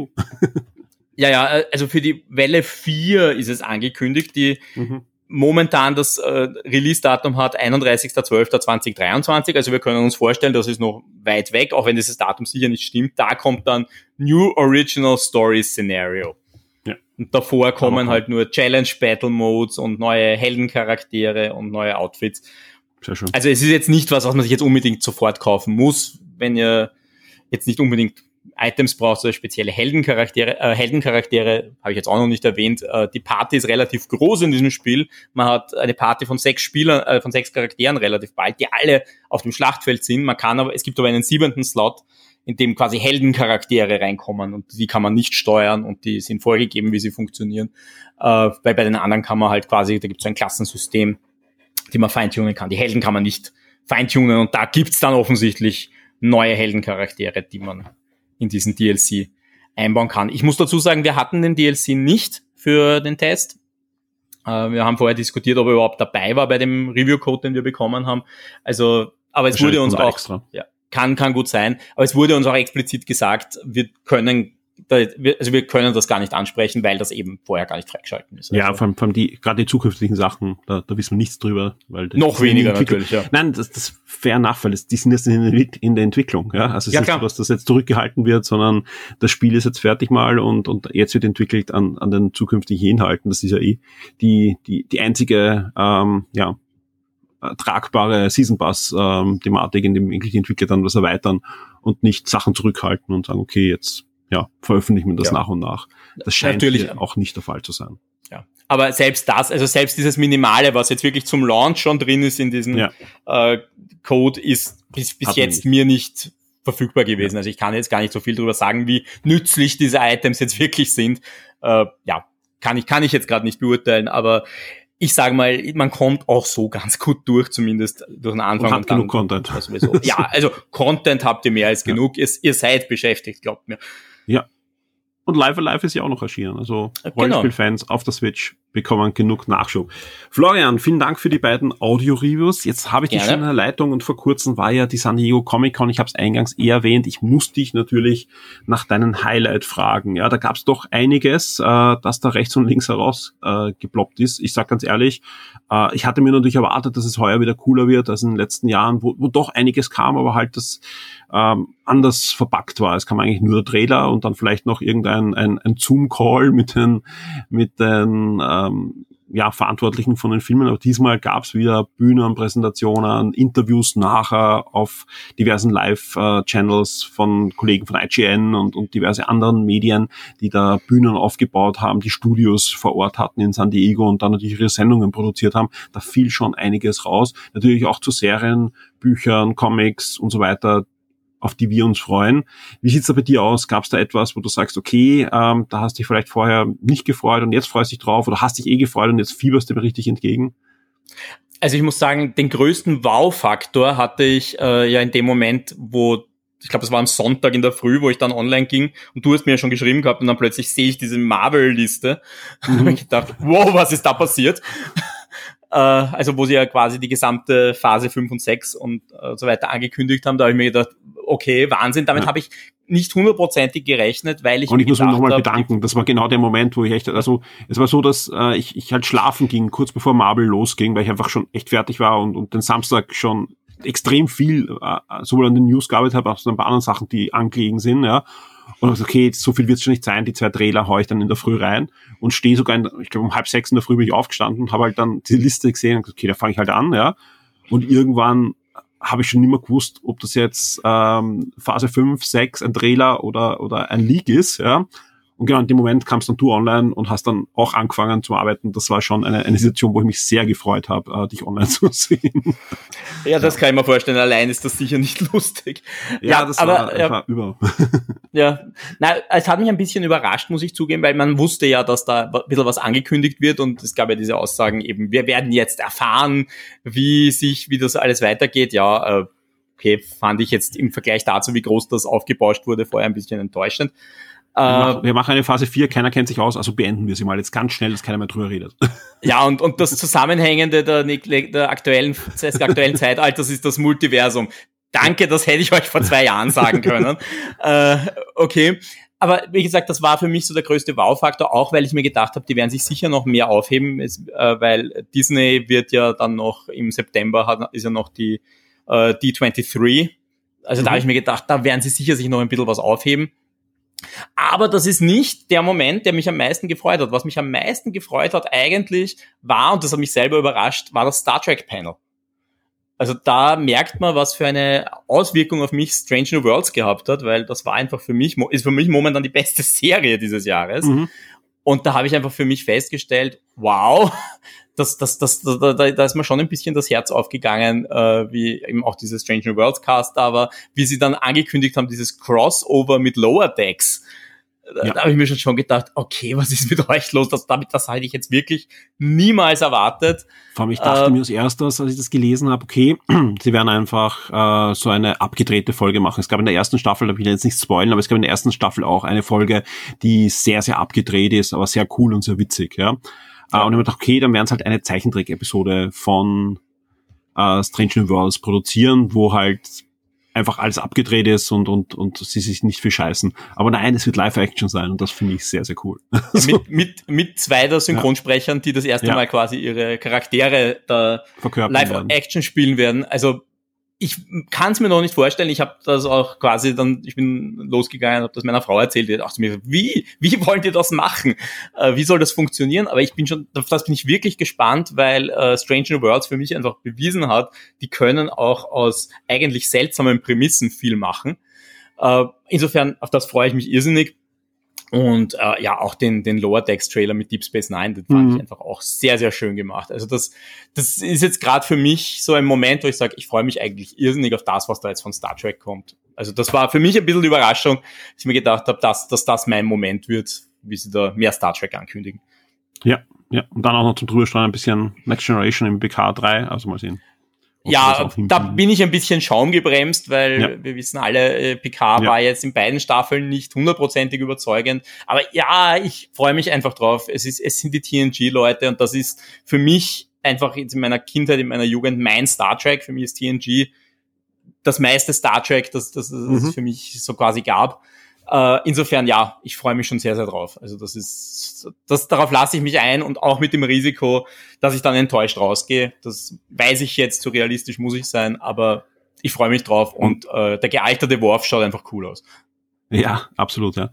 ja, ja, äh, also für die Welle 4 ist es angekündigt, die mhm momentan das äh, Release-Datum hat 31.12.2023. Also wir können uns vorstellen, das ist noch weit weg, auch wenn dieses Datum sicher nicht stimmt. Da kommt dann New Original Story Scenario. Ja. Und davor kommen halt nur Challenge Battle Modes und neue Heldencharaktere und neue Outfits. Sehr schön. Also es ist jetzt nicht was, was man sich jetzt unbedingt sofort kaufen muss, wenn ihr jetzt nicht unbedingt Items brauchst oder spezielle Heldencharaktere. Äh, Heldencharaktere habe ich jetzt auch noch nicht erwähnt. Äh, die Party ist relativ groß in diesem Spiel. Man hat eine Party von sechs Spielern, äh, von sechs Charakteren relativ bald, die alle auf dem Schlachtfeld sind. Man kann aber, es gibt aber einen siebenten Slot, in dem quasi Heldencharaktere reinkommen und die kann man nicht steuern und die sind vorgegeben, wie sie funktionieren. Äh, weil bei den anderen kann man halt quasi, da gibt es so ein Klassensystem, die man feintunen kann. Die Helden kann man nicht feintunen und da gibt's dann offensichtlich neue Heldencharaktere, die man in diesen DLC einbauen kann. Ich muss dazu sagen, wir hatten den DLC nicht für den Test. Äh, wir haben vorher diskutiert, ob er überhaupt dabei war bei dem Review-Code, den wir bekommen haben. Also, aber es wurde uns auch, extra. ja, kann, kann gut sein, aber es wurde uns auch explizit gesagt, wir können also wir können das gar nicht ansprechen, weil das eben vorher gar nicht freigeschalten ist.
Ja, also vor allem, vor allem die, gerade die zukünftigen Sachen, da, da wissen wir nichts drüber, weil
noch weniger natürlich, ja.
Nein, das, das ist fair nach, weil das, die sind jetzt in, in der Entwicklung, ja. Also es ja, ist nicht so, dass das jetzt zurückgehalten wird, sondern das Spiel ist jetzt fertig mal und, und jetzt wird entwickelt an, an den zukünftigen Inhalten. Das ist ja eh die, die, die einzige, ähm, ja, tragbare Season Pass ähm, Thematik, in dem wirklich die Entwickler dann was erweitern und nicht Sachen zurückhalten und sagen, okay, jetzt ja, veröffentlichen wir das ja. nach und nach. Das scheint Natürlich. auch nicht der Fall zu sein.
Ja. Aber selbst das, also selbst dieses Minimale, was jetzt wirklich zum Launch schon drin ist in diesem ja. äh, Code, ist bis, bis jetzt nicht. mir nicht verfügbar gewesen. Ja. Also ich kann jetzt gar nicht so viel darüber sagen, wie nützlich diese Items jetzt wirklich sind. Äh, ja, kann ich, kann ich jetzt gerade nicht beurteilen, aber ich sage mal, man kommt auch so ganz gut durch, zumindest durch den Anfang.
Und hat genug Content.
Ja, also Content habt ihr mehr als genug. Ihr, ihr seid beschäftigt, glaubt mir.
Ja. Und Live Alive ist ja auch noch erschienen. Also genau. Rollenspielfans auf der Switch bekommen genug Nachschub. Florian, vielen Dank für die beiden Audio-Reviews. Jetzt habe ich dich schon in der Leitung und vor kurzem war ja die San Diego Comic Con. Ich habe es eingangs eh erwähnt. Ich muss dich natürlich nach deinen Highlight fragen. Ja, da gab es doch einiges, äh, das da rechts und links heraus äh, geploppt ist. Ich sag ganz ehrlich, äh, ich hatte mir natürlich erwartet, dass es heuer wieder cooler wird als in den letzten Jahren, wo, wo doch einiges kam, aber halt das ähm, anders verpackt war. Es kam eigentlich nur der Trailer und dann vielleicht noch irgendein ein, ein Zoom-Call mit den, mit den ähm, ja, Verantwortlichen von den Filmen, aber diesmal gab es wieder Bühnenpräsentationen, Interviews nachher auf diversen Live-Channels von Kollegen von IGN und, und diverse anderen Medien, die da Bühnen aufgebaut haben, die Studios vor Ort hatten in San Diego und dann natürlich ihre Sendungen produziert haben. Da fiel schon einiges raus. Natürlich auch zu Serien, Büchern, Comics und so weiter, auf die wir uns freuen. Wie sieht's da bei dir aus? Gab es da etwas, wo du sagst, okay, ähm, da hast dich vielleicht vorher nicht gefreut und jetzt freust dich drauf oder hast dich eh gefreut und jetzt fieberst du mir richtig entgegen?
Also ich muss sagen, den größten Wow-Faktor hatte ich äh, ja in dem Moment, wo ich glaube, es war am Sonntag in der Früh, wo ich dann online ging und du hast mir ja schon geschrieben gehabt und dann plötzlich sehe ich diese Marvel-Liste mhm. und ich gedacht, wow, was ist da passiert? Äh, also wo sie ja quasi die gesamte Phase 5 und 6 und äh, so weiter angekündigt haben, da habe ich mir gedacht, okay, Wahnsinn, damit ja. habe ich nicht hundertprozentig gerechnet, weil ich
und ich muss mich nochmal bedanken. Das war genau der Moment, wo ich echt, also es war so, dass äh, ich, ich halt schlafen ging, kurz bevor Marvel losging, weil ich einfach schon echt fertig war und, und den Samstag schon extrem viel äh, sowohl an den News gearbeitet habe, als auch an ein paar anderen Sachen, die angelegen sind, ja. Und ich okay, so viel wird es schon nicht sein, die zwei Trailer haue ich dann in der Früh rein und stehe sogar, in, ich glaube um halb sechs in der Früh bin ich aufgestanden und habe halt dann diese Liste gesehen und okay, da fange ich halt an, ja. Und irgendwann habe ich schon nicht mehr gewusst, ob das jetzt ähm, Phase 5, 6 ein Trailer oder, oder ein Leak ist, ja. Und genau in dem Moment kamst dann du online und hast dann auch angefangen zu arbeiten. Das war schon eine, eine Situation, wo ich mich sehr gefreut habe, äh, dich online zu sehen.
Ja, das kann ich mir vorstellen. Allein ist das sicher nicht lustig.
Ja, ja das aber, war, ja, war über.
Ja, na, es hat mich ein bisschen überrascht, muss ich zugeben, weil man wusste ja, dass da ein bisschen was angekündigt wird und es gab ja diese Aussagen eben, wir werden jetzt erfahren, wie sich, wie das alles weitergeht. Ja, äh, okay, fand ich jetzt im Vergleich dazu, wie groß das aufgebauscht wurde, vorher ein bisschen enttäuschend.
Wir machen eine Phase 4, keiner kennt sich aus, also beenden wir sie mal jetzt ganz schnell, dass keiner mehr drüber redet.
Ja, und, und das Zusammenhängende der, der aktuellen, des aktuellen Zeitalters ist das Multiversum. Danke, das hätte ich euch vor zwei Jahren sagen können. äh, okay. Aber wie gesagt, das war für mich so der größte Wow-Faktor, auch weil ich mir gedacht habe, die werden sich sicher noch mehr aufheben, es, äh, weil Disney wird ja dann noch im September, hat, ist ja noch die äh, D23. Also mhm. da habe ich mir gedacht, da werden sie sicher sich noch ein bisschen was aufheben. Aber das ist nicht der Moment, der mich am meisten gefreut hat. Was mich am meisten gefreut hat eigentlich war, und das hat mich selber überrascht, war das Star Trek Panel. Also da merkt man, was für eine Auswirkung auf mich Strange New Worlds gehabt hat, weil das war einfach für mich, ist für mich momentan die beste Serie dieses Jahres. Mhm. Und da habe ich einfach für mich festgestellt, wow, das, das, das, da, da, da ist mir schon ein bisschen das Herz aufgegangen, äh, wie eben auch dieses Strange New Worlds Cast da war, wie sie dann angekündigt haben, dieses Crossover mit Lower Decks. Da, ja. da habe ich mir schon, schon gedacht, okay, was ist mit euch los? Das, damit, das hätte ich jetzt wirklich niemals erwartet.
Vor allem, ich dachte äh, mir als erstes, als ich das gelesen habe, okay, sie werden einfach äh, so eine abgedrehte Folge machen. Es gab in der ersten Staffel, da will ich jetzt nicht spoilen, aber es gab in der ersten Staffel auch eine Folge, die sehr, sehr abgedreht ist, aber sehr cool und sehr witzig, ja. Äh, und ich mir gedacht, okay, dann werden es halt eine Zeichentrick-Episode von äh, Strange New Worlds produzieren, wo halt einfach alles abgedreht ist und, und, und sie sich nicht viel scheißen. Aber nein, es wird Live-Action sein und das finde ich sehr, sehr cool.
Ja, mit, mit, mit zwei der Synchronsprechern, die das erste ja. Mal quasi ihre Charaktere da Live-Action spielen werden. Also ich kann es mir noch nicht vorstellen. Ich habe das auch quasi dann, ich bin losgegangen, habe das meiner Frau erzählt. Die dachte mir, wie, wie wollt ihr das machen? Äh, wie soll das funktionieren? Aber ich bin schon, auf das bin ich wirklich gespannt, weil äh, Strange New Worlds für mich einfach bewiesen hat, die können auch aus eigentlich seltsamen Prämissen viel machen. Äh, insofern, auf das freue ich mich irrsinnig. Und äh, ja, auch den, den Lower Decks Trailer mit Deep Space Nine, den fand mhm. ich einfach auch sehr, sehr schön gemacht. Also das, das ist jetzt gerade für mich so ein Moment, wo ich sage, ich freue mich eigentlich irrsinnig auf das, was da jetzt von Star Trek kommt. Also das war für mich ein bisschen Überraschung, dass ich mir gedacht habe, dass, dass das mein Moment wird, wie sie da mehr Star Trek ankündigen.
Ja, ja. Und dann auch noch zum Drübersteuern ein bisschen Next Generation im BK 3, also mal sehen
ja, da bin ich ein bisschen schaumgebremst, weil ja. wir wissen alle, äh, Picard ja. war jetzt in beiden Staffeln nicht hundertprozentig überzeugend. Aber ja, ich freue mich einfach drauf. Es ist, es sind die TNG-Leute und das ist für mich einfach in meiner Kindheit, in meiner Jugend mein Star Trek. Für mich ist TNG das meiste Star Trek, das, das, das mhm. es für mich so quasi gab. Äh, insofern ja, ich freue mich schon sehr, sehr drauf. Also das ist, das, darauf lasse ich mich ein und auch mit dem Risiko, dass ich dann enttäuscht rausgehe. Das weiß ich jetzt, so realistisch muss ich sein, aber ich freue mich drauf und äh, der gealterte Worf schaut einfach cool aus.
Ja, absolut, ja.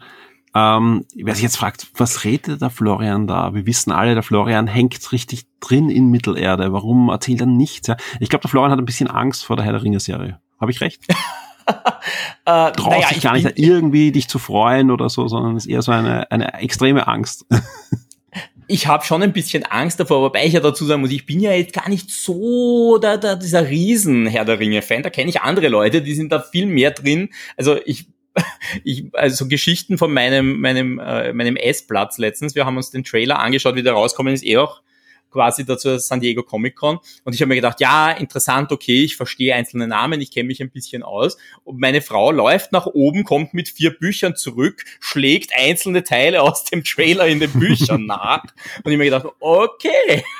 Ähm, wer sich jetzt fragt, was redet der Florian da? Wir wissen alle, der Florian hängt richtig drin in Mittelerde. Warum erzählt er nichts? Ja? Ich glaube, der Florian hat ein bisschen Angst vor der Herr der Ringe-Serie. Habe ich recht? äh, Traust naja, dich gar nicht irgendwie dich zu freuen oder so, sondern es ist eher so eine, eine extreme Angst.
ich habe schon ein bisschen Angst davor, wobei ich ja dazu sagen muss, ich bin ja jetzt gar nicht so der, der, dieser riesen Herr der Ringe-Fan. Da kenne ich andere Leute, die sind da viel mehr drin. Also ich ich, also Geschichten von meinem, meinem, äh, meinem Essplatz letztens. Wir haben uns den Trailer angeschaut, wie der rauskommen ist, eh auch quasi dazu San Diego Comic Con. Und ich habe mir gedacht, ja, interessant, okay, ich verstehe einzelne Namen, ich kenne mich ein bisschen aus. Und meine Frau läuft nach oben, kommt mit vier Büchern zurück, schlägt einzelne Teile aus dem Trailer in den Büchern nach. Und ich mir gedacht, okay.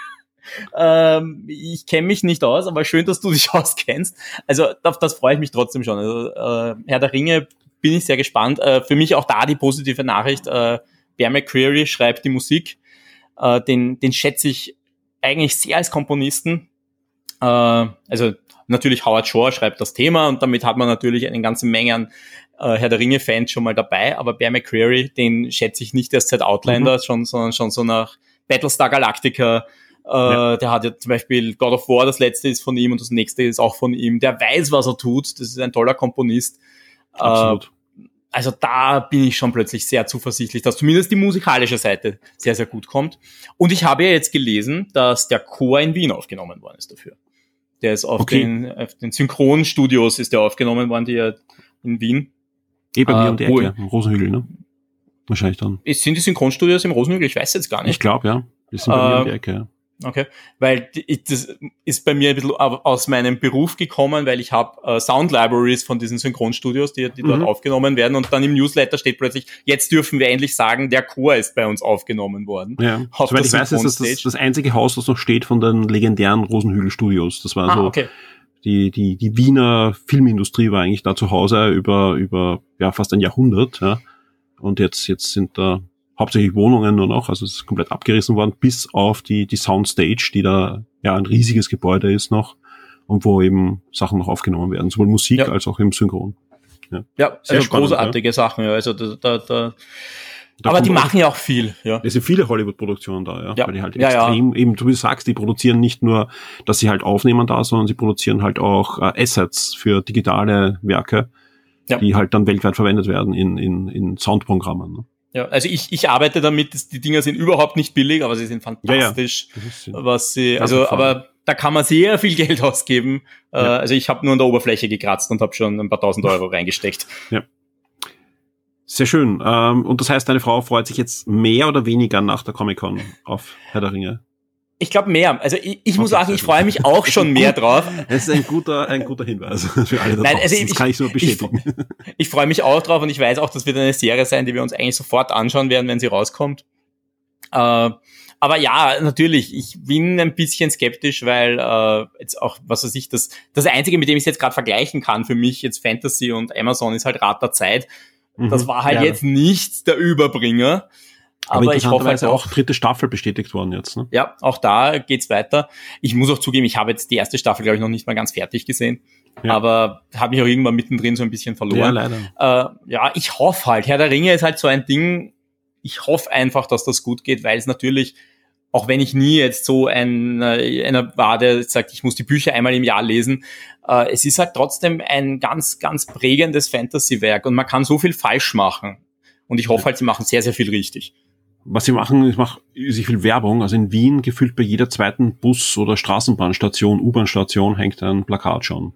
Ähm, ich kenne mich nicht aus, aber schön, dass du dich auskennst. Also auf das freue ich mich trotzdem schon. Also, äh, Herr der Ringe bin ich sehr gespannt. Äh, für mich auch da die positive Nachricht. Äh, Bear McCreary schreibt die Musik. Äh, den, den schätze ich eigentlich sehr als Komponisten. Äh, also natürlich Howard Shore schreibt das Thema und damit hat man natürlich eine ganze Menge an äh, Herr der Ringe-Fans schon mal dabei, aber Bear McCreary, den schätze ich nicht erst seit Outlander, mhm. schon, sondern schon so nach Battlestar Galactica. Äh, ja. Der hat ja zum Beispiel God of War, das letzte ist von ihm und das nächste ist auch von ihm. Der weiß, was er tut. Das ist ein toller Komponist.
Absolut. Äh,
also da bin ich schon plötzlich sehr zuversichtlich, dass zumindest die musikalische Seite sehr, sehr gut kommt. Und ich habe ja jetzt gelesen, dass der Chor in Wien aufgenommen worden ist dafür. Der ist auf, okay. den, auf den Synchronstudios ist der aufgenommen worden, die ja in Wien.
Eh bei mir um die Ecke, im Rosenhügel, ne? Wahrscheinlich dann.
Sind die Synchronstudios im Rosenhügel? Ich weiß jetzt gar nicht.
Ich glaube, ja. Die sind bei äh, mir um die Ecke, ja.
Okay, weil das ist bei mir ein bisschen aus meinem Beruf gekommen, weil ich habe äh, Sound Libraries von diesen Synchronstudios, die, die mhm. dort aufgenommen werden und dann im Newsletter steht plötzlich, jetzt dürfen wir endlich sagen, der Chor ist bei uns aufgenommen worden.
Ja, soweit ich weiß, ist das, das das einzige Haus, das noch steht von den legendären Rosenhügel Studios. Das war ah, so okay. die, die, die Wiener Filmindustrie war eigentlich da zu Hause über, über ja, fast ein Jahrhundert. Ja. Und jetzt, jetzt sind da hauptsächlich Wohnungen nur noch, also es ist komplett abgerissen worden, bis auf die, die Soundstage, die da ja ein riesiges Gebäude ist noch und wo eben Sachen noch aufgenommen werden, sowohl Musik ja. als auch im Synchron.
Ja, ja also spannend, großartige ja. Sachen, ja. Also da, da, da da aber die machen ja auch viel, ja.
Es sind viele Hollywood-Produktionen da, ja. ja. Weil die halt ja, extrem, ja. eben, du sagst, die produzieren nicht nur, dass sie halt aufnehmen da, sondern sie produzieren halt auch äh, Assets für digitale Werke, ja. die halt dann weltweit verwendet werden in, in, in Soundprogrammen. Ne?
Ja, also ich, ich arbeite damit, die Dinger sind überhaupt nicht billig, aber sie sind fantastisch, ja, ja. was sie, also, aber da kann man sehr viel Geld ausgeben. Äh, ja. Also ich habe nur an der Oberfläche gekratzt und habe schon ein paar tausend Euro reingesteckt.
Ja. Sehr schön. Ähm, und das heißt, deine Frau freut sich jetzt mehr oder weniger nach der Comic-Con auf Herr der Ringe?
Ich glaube mehr. Also ich, ich muss sagen, ich freue mich auch schon mehr drauf.
Das ist ein guter, ein guter Hinweis für alle da
Nein, also
ich, das kann ich nur bestätigen.
Ich, ich freue mich auch drauf und ich weiß auch, das wird eine Serie sein, die wir uns eigentlich sofort anschauen werden, wenn sie rauskommt. Äh, aber ja, natürlich, ich bin ein bisschen skeptisch, weil äh, jetzt auch, was weiß ich, das, das Einzige, mit dem ich es jetzt gerade vergleichen kann für mich, jetzt Fantasy und Amazon, ist halt Rat der Zeit. Das mhm. war halt ja. jetzt nicht der Überbringer.
Aber, aber ich hoffe halt auch, auch dritte Staffel bestätigt worden jetzt. Ne?
Ja, auch da geht's weiter. Ich muss auch zugeben, ich habe jetzt die erste Staffel, glaube ich, noch nicht mal ganz fertig gesehen. Ja. Aber habe mich auch irgendwann mittendrin so ein bisschen verloren. Ja, leider. Äh, ja, ich hoffe halt. Herr der Ringe ist halt so ein Ding. Ich hoffe einfach, dass das gut geht, weil es natürlich, auch wenn ich nie jetzt so ein, äh, einer war, der sagt, ich muss die Bücher einmal im Jahr lesen, äh, es ist halt trotzdem ein ganz, ganz prägendes Fantasy-Werk und man kann so viel falsch machen. Und ich hoffe halt, sie machen sehr, sehr viel richtig.
Was sie machen, ich mache sich viel Werbung. Also in Wien gefühlt bei jeder zweiten Bus- oder Straßenbahnstation, U-Bahn-Station hängt ein Plakat schon.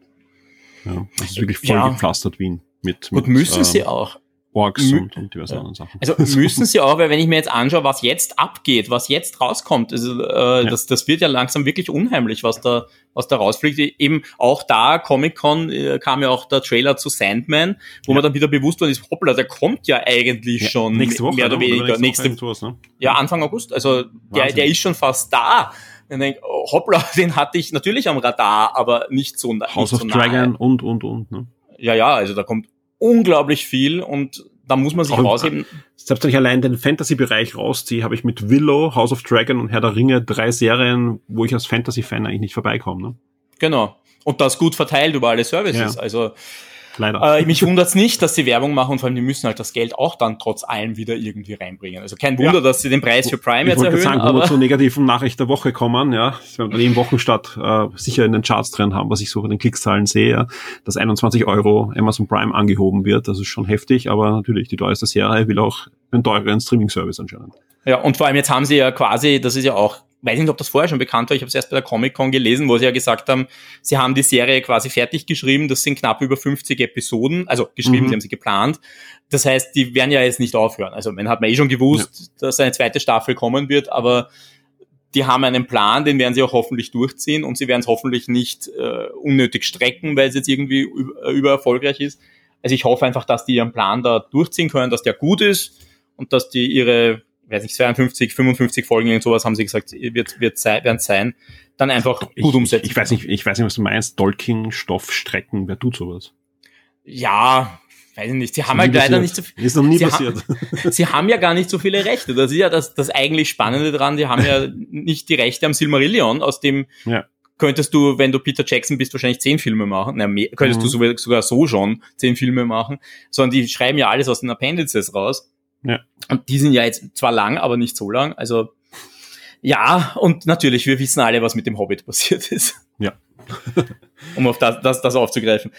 Ja, das ist wirklich voll ja. gepflastert Wien. Mit,
mit, Und müssen ähm, sie auch.
Orks und, und diverse anderen Sachen.
Also müssen sie auch, weil wenn ich mir jetzt anschaue, was jetzt abgeht, was jetzt rauskommt, also, äh, ja. das, das wird ja langsam wirklich unheimlich, was da, was da rausfliegt. Eben auch da, Comic-Con, äh, kam ja auch der Trailer zu Sandman, wo ja. man dann wieder bewusst worden ist, hoppla, der kommt ja eigentlich ja, schon
nächste Woche,
mehr oder
ne?
weniger.
Oder
nächste, nächste ne? Ja, Anfang August. Also der, der ist schon fast da. Und denk, oh, hoppla, den hatte ich natürlich am Radar, aber nicht so,
House
nicht
of so Dragon und, und, und. Ne?
Ja, ja, also da kommt unglaublich viel und da muss man sich auch rausheben.
Selbst wenn ich allein den Fantasy-Bereich rausziehe, habe ich mit Willow, House of Dragon und Herr der Ringe drei Serien, wo ich als Fantasy-Fan eigentlich nicht vorbeikomme. Ne?
Genau. Und das gut verteilt über alle Services. Ja. Also
Leider.
Äh, mich wundert es nicht, dass sie Werbung machen und vor allem die müssen halt das Geld auch dann trotz allem wieder irgendwie reinbringen. Also kein Wunder, ja. dass sie den Preis für Prime ich jetzt erhöhen.
Sagen, aber wir zur negativen Nachricht der Woche kommen, ja, werden wir im Wochenstart äh, sicher in den Charts drin haben, was ich so in den Klickszahlen sehe, ja, dass 21 Euro Amazon Prime angehoben wird. Das ist schon heftig, aber natürlich die teuerste Serie will auch einen teureren Streaming-Service anscheinend.
Ja, und vor allem jetzt haben sie ja quasi, das ist ja auch weiß nicht, ob das vorher schon bekannt war, ich habe es erst bei der Comic-Con gelesen, wo sie ja gesagt haben, sie haben die Serie quasi fertig geschrieben, das sind knapp über 50 Episoden, also geschrieben, mhm. sie haben sie geplant. Das heißt, die werden ja jetzt nicht aufhören. Also man hat man eh schon gewusst, ja. dass eine zweite Staffel kommen wird, aber die haben einen Plan, den werden sie auch hoffentlich durchziehen und sie werden es hoffentlich nicht äh, unnötig strecken, weil es jetzt irgendwie über, über erfolgreich ist. Also ich hoffe einfach, dass die ihren Plan da durchziehen können, dass der gut ist und dass die ihre weiß nicht, 52, 55 Folgen und sowas haben sie gesagt, wird, wird sein, werden sein, dann einfach gut
ich,
umsetzen.
Ich weiß nicht, ich weiß nicht, was du meinst. Dolking, Stoff, Strecken, wer tut sowas?
Ja, weiß ich nicht. Sie haben halt leider nicht so
viel. Ist noch nie sie passiert.
Haben, sie haben ja gar nicht so viele Rechte. Das ist ja das, das eigentlich Spannende dran. Die haben ja nicht die Rechte am Silmarillion, aus dem ja. könntest du, wenn du Peter Jackson bist, wahrscheinlich zehn Filme machen. Na, mehr, könntest mhm. du sogar so schon zehn Filme machen. Sondern die schreiben ja alles aus den Appendices raus. Ja. Und die sind ja jetzt zwar lang, aber nicht so lang. Also ja, und natürlich, wir wissen alle, was mit dem Hobbit passiert ist.
Ja.
um auf das, das, das aufzugreifen.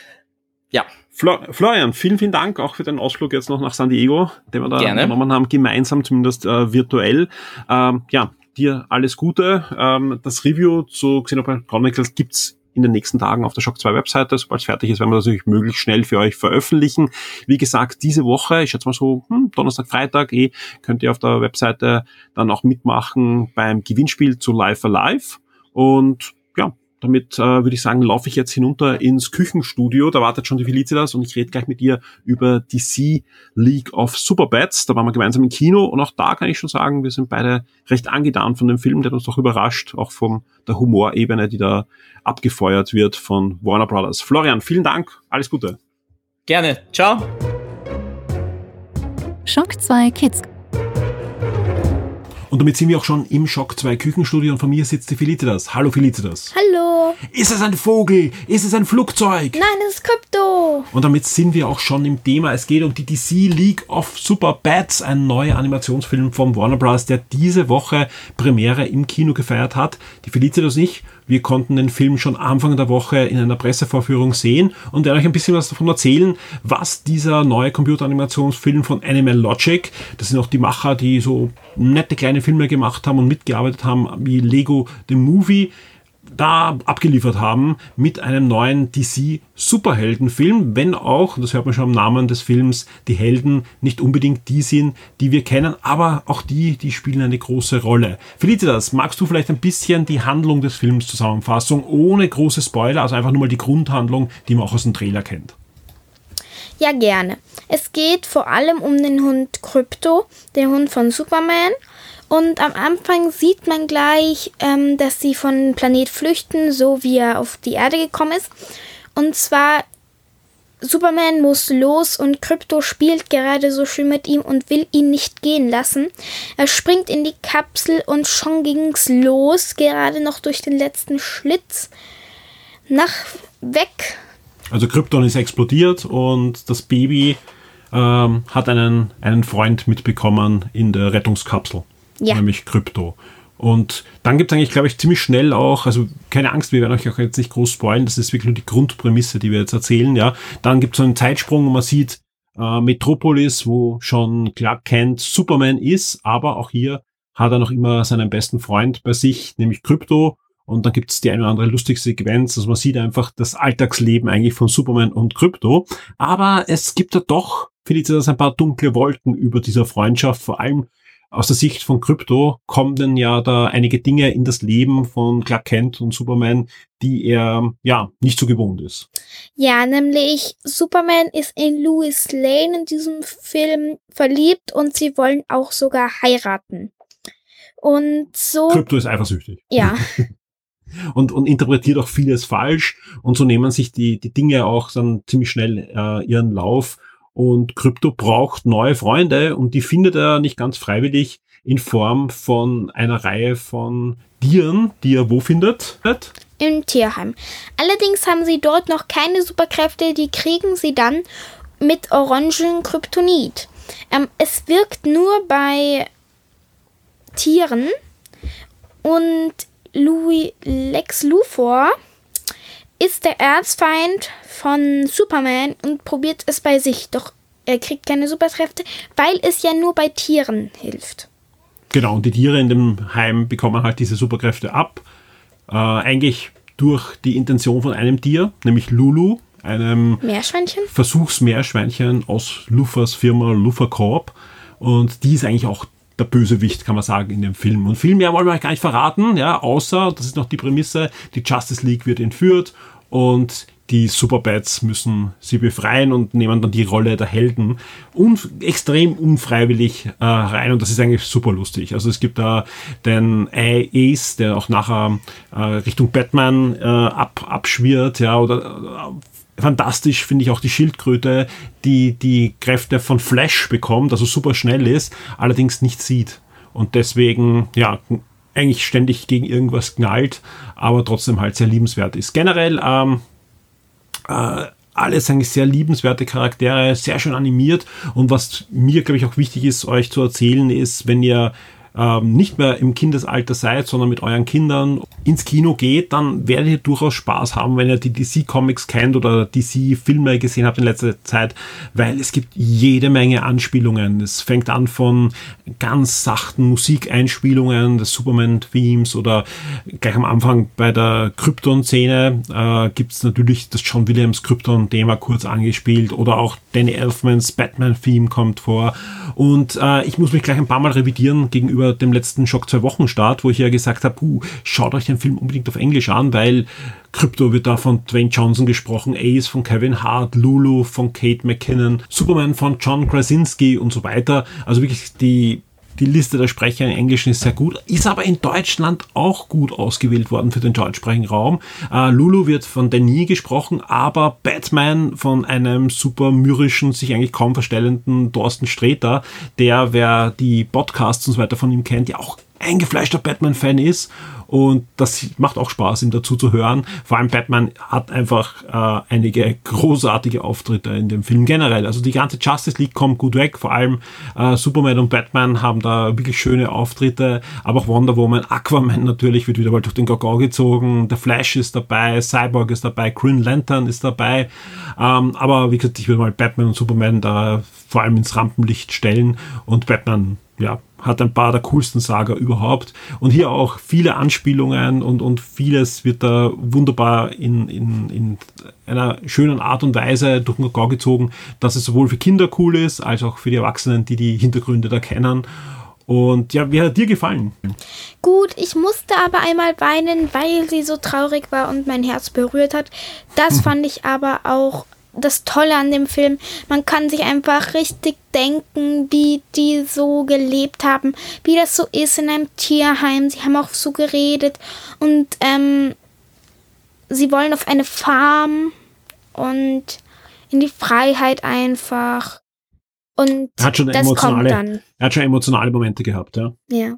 Ja.
Florian, vielen, vielen Dank auch für den Ausflug jetzt noch nach San Diego, den wir da
Gerne.
genommen haben, gemeinsam zumindest äh, virtuell. Ähm, ja, dir alles Gute. Ähm, das Review zu Xenoblade Chronicles gibt's in den nächsten Tagen auf der Shock 2 Webseite. Sobald es fertig ist, werden wir das natürlich möglichst schnell für euch veröffentlichen. Wie gesagt, diese Woche, ich schätze mal so hm, Donnerstag, Freitag, eh, könnt ihr auf der Webseite dann auch mitmachen beim Gewinnspiel zu Live Alive. Und damit äh, würde ich sagen, laufe ich jetzt hinunter ins Küchenstudio. Da wartet schon die Felicitas und ich rede gleich mit ihr über DC League of Superbats. Da waren wir gemeinsam im Kino und auch da kann ich schon sagen, wir sind beide recht angetan von dem Film, der hat uns doch überrascht, auch von der Humorebene, die da abgefeuert wird von Warner Brothers. Florian, vielen Dank, alles Gute.
Gerne, ciao.
Schock 2 Kids
und damit sind wir auch schon im Schock 2 Küchenstudio und von mir sitzt die Felicitas. Hallo Felicitas.
Hallo.
Ist es ein Vogel? Ist es ein Flugzeug?
Nein, es ist Krypto.
Und damit sind wir auch schon im Thema. Es geht um die DC League of Super Bats, ein neuer Animationsfilm von Warner Bros., der diese Woche Premiere im Kino gefeiert hat. Die Felicitas und ich wir konnten den Film schon Anfang der Woche in einer Pressevorführung sehen und werde euch ein bisschen was davon erzählen, was dieser neue Computeranimationsfilm von Animal Logic, das sind auch die Macher, die so nette kleine Filme gemacht haben und mitgearbeitet haben, wie Lego The Movie, da abgeliefert haben mit einem neuen DC Superheldenfilm, wenn auch, das hört man schon am Namen des Films, die Helden nicht unbedingt die sind, die wir kennen, aber auch die, die spielen eine große Rolle. Felicitas, magst du vielleicht ein bisschen die Handlung des Films zusammenfassen, ohne große Spoiler, also einfach nur mal die Grundhandlung, die man auch aus dem Trailer kennt?
Ja, gerne. Es geht vor allem um den Hund Krypto, den Hund von Superman. Und am Anfang sieht man gleich, ähm, dass sie von Planet flüchten, so wie er auf die Erde gekommen ist. Und zwar, Superman muss los und Krypto spielt gerade so schön mit ihm und will ihn nicht gehen lassen. Er springt in die Kapsel und schon ging's los, gerade noch durch den letzten Schlitz. Nach weg.
Also Krypton ist explodiert und das Baby ähm, hat einen, einen Freund mitbekommen in der Rettungskapsel
Ja.
nämlich Krypto. Und dann gibt es eigentlich, glaube ich, ziemlich schnell auch, also keine Angst, wir werden euch auch jetzt nicht groß spoilen, das ist wirklich nur die Grundprämisse, die wir jetzt erzählen, ja. Dann gibt es so einen Zeitsprung, wo man sieht, äh, Metropolis, wo schon Clark Kent Superman ist, aber auch hier hat er noch immer seinen besten Freund bei sich, nämlich Krypto. Und dann gibt es die eine oder andere lustige Sequenz, also man sieht einfach das Alltagsleben eigentlich von Superman und Krypto. Aber es gibt da doch, Felicitas, ein paar dunkle Wolken über dieser Freundschaft, vor allem aus der Sicht von Krypto kommen ja da einige Dinge in das Leben von Clark Kent und Superman, die er ja nicht so gewohnt ist.
Ja, nämlich Superman ist in Louis Lane in diesem Film verliebt und sie wollen auch sogar heiraten. Und so,
Krypto ist eifersüchtig
ja,
und, und interpretiert auch vieles falsch und so nehmen sich die, die Dinge auch dann ziemlich schnell äh, ihren Lauf und Krypto braucht neue Freunde und die findet er nicht ganz freiwillig in Form von einer Reihe von Tieren, die er wo findet?
im Tierheim. Allerdings haben sie dort noch keine Superkräfte, die kriegen sie dann mit orangen Kryptonit. Ähm, es wirkt nur bei Tieren und Louis Lex Luthor ist der Erzfeind von Superman und probiert es bei sich. Doch er kriegt keine Superkräfte, weil es ja nur bei Tieren hilft.
Genau, und die Tiere in dem Heim bekommen halt diese Superkräfte ab. Äh, eigentlich durch die Intention von einem Tier, nämlich Lulu, einem
Meerschweinchen?
Versuchsmeerschweinchen aus Luffers Firma Luffer Corp. Und die ist eigentlich auch der Bösewicht, kann man sagen, in dem Film. Und viel mehr wollen wir euch gar nicht verraten, ja, außer, das ist noch die Prämisse, die Justice League wird entführt und die Superbats müssen sie befreien und nehmen dann die Rolle der Helden un extrem unfreiwillig äh, rein und das ist eigentlich super lustig. Also es gibt da den Ace, der auch nachher äh, Richtung Batman äh, ab, abschwirrt, ja, oder fantastisch finde ich auch die Schildkröte, die die Kräfte von Flash bekommt, also super schnell ist, allerdings nicht sieht und deswegen ja eigentlich ständig gegen irgendwas knallt, aber trotzdem halt sehr liebenswert ist. Generell ähm, äh, alles eigentlich sehr liebenswerte Charaktere, sehr schön animiert. Und was mir, glaube ich, auch wichtig ist, euch zu erzählen, ist, wenn ihr ähm, nicht mehr im Kindesalter seid, sondern mit euren Kindern ins Kino geht, dann werdet ihr durchaus Spaß haben, wenn ihr die DC Comics kennt oder DC Filme gesehen habt in letzter Zeit, weil es gibt jede Menge Anspielungen. Es fängt an von ganz sachten Musikeinspielungen des Superman-Themes oder gleich am Anfang bei der Krypton-Szene äh, gibt es natürlich das John Williams Krypton-Thema kurz angespielt oder auch Danny Elfmans Batman-Theme kommt vor. Und äh, ich muss mich gleich ein paar Mal revidieren gegenüber dem letzten Schock zwei Wochen Start, wo ich ja gesagt habe, uh, schaut euch den Film unbedingt auf Englisch an, weil Krypto wird da von Dwayne Johnson gesprochen, Ace von Kevin Hart, Lulu von Kate McKinnon, Superman von John Krasinski und so weiter. Also wirklich die die Liste der Sprecher im Englischen ist sehr gut, ist aber in Deutschland auch gut ausgewählt worden für den deutschsprachigen Raum. Äh, Lulu wird von Denis gesprochen, aber Batman von einem super myrischen, sich eigentlich kaum verstellenden Thorsten Sträter, der, wer die Podcasts und so weiter von ihm kennt, ja auch eingefleischter Batman-Fan ist und das macht auch Spaß, ihm dazu zu hören. Vor allem Batman hat einfach äh, einige großartige Auftritte in dem Film generell. Also die ganze Justice League kommt gut weg. Vor allem äh, Superman und Batman haben da wirklich schöne Auftritte. Aber auch Wonder Woman, Aquaman natürlich wird wieder mal durch den Gagau gezogen. Der Flash ist dabei, Cyborg ist dabei, Green Lantern ist dabei. Ähm, aber wie gesagt, ich würde mal Batman und Superman da vor allem ins Rampenlicht stellen und Batman ja, hat ein paar der coolsten Saga überhaupt. Und hier auch viele Anspielungen und, und vieles wird da wunderbar in, in, in einer schönen Art und Weise durch den Kakao gezogen, dass es sowohl für Kinder cool ist, als auch für die Erwachsenen, die die Hintergründe da kennen. Und ja, wie hat dir gefallen?
Gut, ich musste aber einmal weinen, weil sie so traurig war und mein Herz berührt hat. Das fand ich aber auch das Tolle an dem Film. Man kann sich einfach richtig denken, wie die so gelebt haben, wie das so ist in einem Tierheim. Sie haben auch so geredet und ähm, sie wollen auf eine Farm und in die Freiheit einfach. Und
Er hat schon
das kommt
emotionale,
dann.
er hat schon emotionale Momente gehabt, ja.
Ja.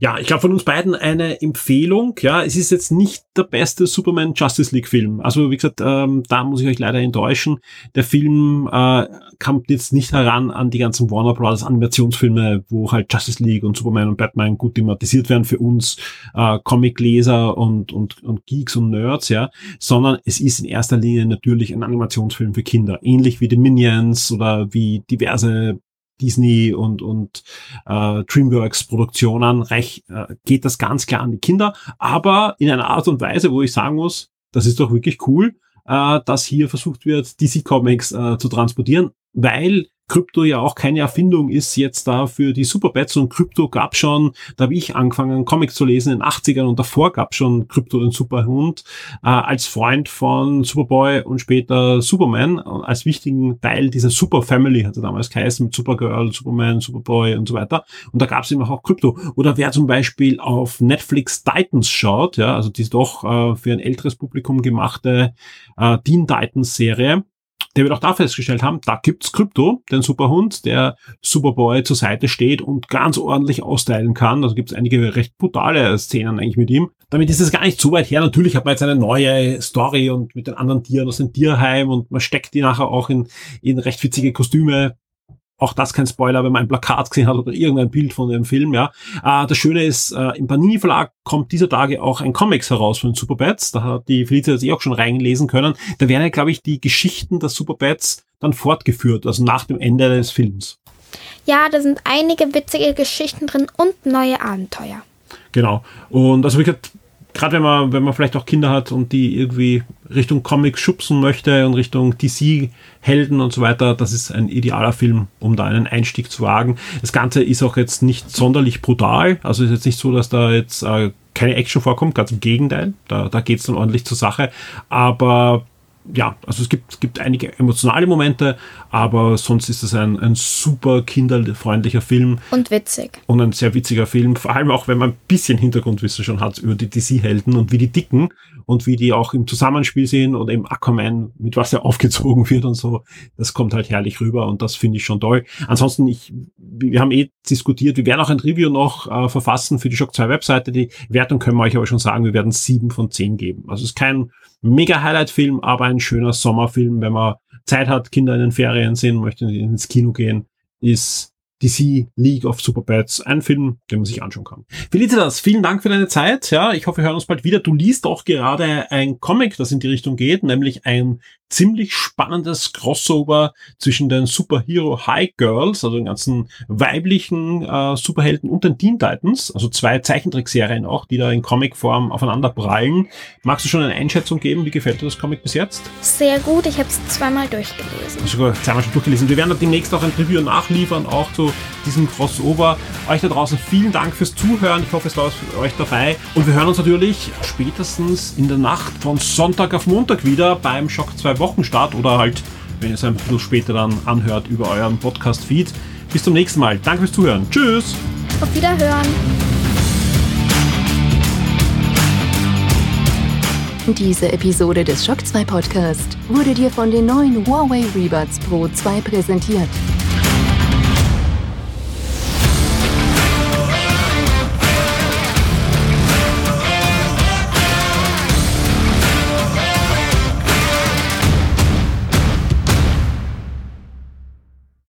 Ja, ich glaube von uns beiden eine Empfehlung. Ja, es ist jetzt nicht der beste Superman Justice League Film. Also wie gesagt, ähm, da muss ich euch leider enttäuschen. Der Film äh, kommt jetzt nicht heran an die ganzen Warner Brothers Animationsfilme, wo halt Justice League und Superman und Batman gut thematisiert werden für uns äh, Comicleser und, und, und Geeks und Nerds, ja, sondern es ist in erster Linie natürlich ein Animationsfilm für Kinder, ähnlich wie die Minions oder wie diverse Disney und, und äh, Dreamworks Produktionen reich, äh, geht das ganz klar an die Kinder, aber in einer Art und Weise, wo ich sagen muss, das ist doch wirklich cool, äh, dass hier versucht wird, DC Comics äh, zu transportieren, weil Krypto ja auch keine Erfindung ist jetzt da für die Superbats und Krypto gab schon, da habe ich angefangen, Comics zu lesen in den 80ern und davor gab schon Krypto den Superhund äh, als Freund von Superboy und später Superman als wichtigen Teil dieser Super Family hat er damals geheißen mit Supergirl, Superman, Superboy und so weiter. Und da gab es immer auch Krypto. Oder wer zum Beispiel auf Netflix Titans schaut, ja, also die doch äh, für ein älteres Publikum gemachte äh, Teen Titans Serie, der wird auch da festgestellt haben, da gibt's Krypto, den Superhund, der Superboy zur Seite steht und ganz ordentlich austeilen kann. Also gibt's einige recht brutale Szenen eigentlich mit ihm. Damit ist es gar nicht so weit her. Natürlich hat man jetzt eine neue Story und mit den anderen Tieren aus dem Tierheim und man steckt die nachher auch in, in recht witzige Kostüme auch das kein Spoiler, wenn man ein Plakat gesehen hat oder irgendein Bild von dem Film, ja. Äh, das Schöne ist, äh, im Panini Verlag kommt dieser Tage auch ein Comics heraus von den Superbats. Da hat die Felicia sich auch schon reinlesen können. Da werden ja, glaube ich, die Geschichten der Superbats dann fortgeführt, also nach dem Ende des Films.
Ja, da sind einige witzige Geschichten drin und neue Abenteuer.
Genau. Und also wie gesagt, gerade wenn man, wenn man vielleicht auch Kinder hat und die irgendwie Richtung Comics schubsen möchte und Richtung DC-Helden und so weiter, das ist ein idealer Film, um da einen Einstieg zu wagen. Das Ganze ist auch jetzt nicht sonderlich brutal, also ist jetzt nicht so, dass da jetzt äh, keine Action vorkommt, ganz im Gegenteil, da, da geht's dann ordentlich zur Sache, aber ja, also es gibt, es gibt einige emotionale Momente, aber sonst ist es ein, ein super kinderfreundlicher Film
Und witzig.
und ein sehr witziger Film, vor allem auch, wenn man ein bisschen Hintergrundwissen schon hat über die DC-Helden und wie die dicken und wie die auch im Zusammenspiel sind oder im Aquaman, mit was er aufgezogen wird und so. Das kommt halt herrlich rüber und das finde ich schon toll. Ansonsten, ich, wir haben eh diskutiert, wir werden auch ein Review noch äh, verfassen für die Shock 2 Webseite. Die Wertung können wir euch aber schon sagen, wir werden sieben von zehn geben. Also es ist kein mega Highlight-Film, aber ein schöner Sommerfilm, wenn man Zeit hat, Kinder in den Ferien sind, möchte ins Kino gehen, ist DC League of Superbats ein Film, den man sich anschauen kann. Felicitas, vielen Dank für deine Zeit. Ja, ich hoffe, wir hören uns bald wieder. Du liest auch gerade ein Comic, das in die Richtung geht, nämlich ein ziemlich spannendes Crossover zwischen den Superhero High Girls, also den ganzen weiblichen äh, Superhelden und den Teen Titans, also zwei Zeichentrickserien auch, die da in Comicform aufeinander prallen. Magst du schon eine Einschätzung geben? Wie gefällt dir das Comic bis jetzt?
Sehr gut, ich habe es zweimal durchgelesen.
sogar zweimal schon durchgelesen. Wir werden demnächst auch ein Review nachliefern, auch zu diesem Crossover. Euch da draußen vielen Dank fürs Zuhören. Ich hoffe, es war was für euch dabei. Und wir hören uns natürlich spätestens in der Nacht von Sonntag auf Montag wieder beim Shock 2 Wochenstart oder halt, wenn ihr es ein bisschen später dann anhört, über euren Podcast-Feed. Bis zum nächsten Mal. Danke fürs Zuhören. Tschüss!
Auf Wiederhören.
Diese Episode des Shock 2 Podcast wurde dir von den neuen Huawei Rebuds Pro 2 präsentiert.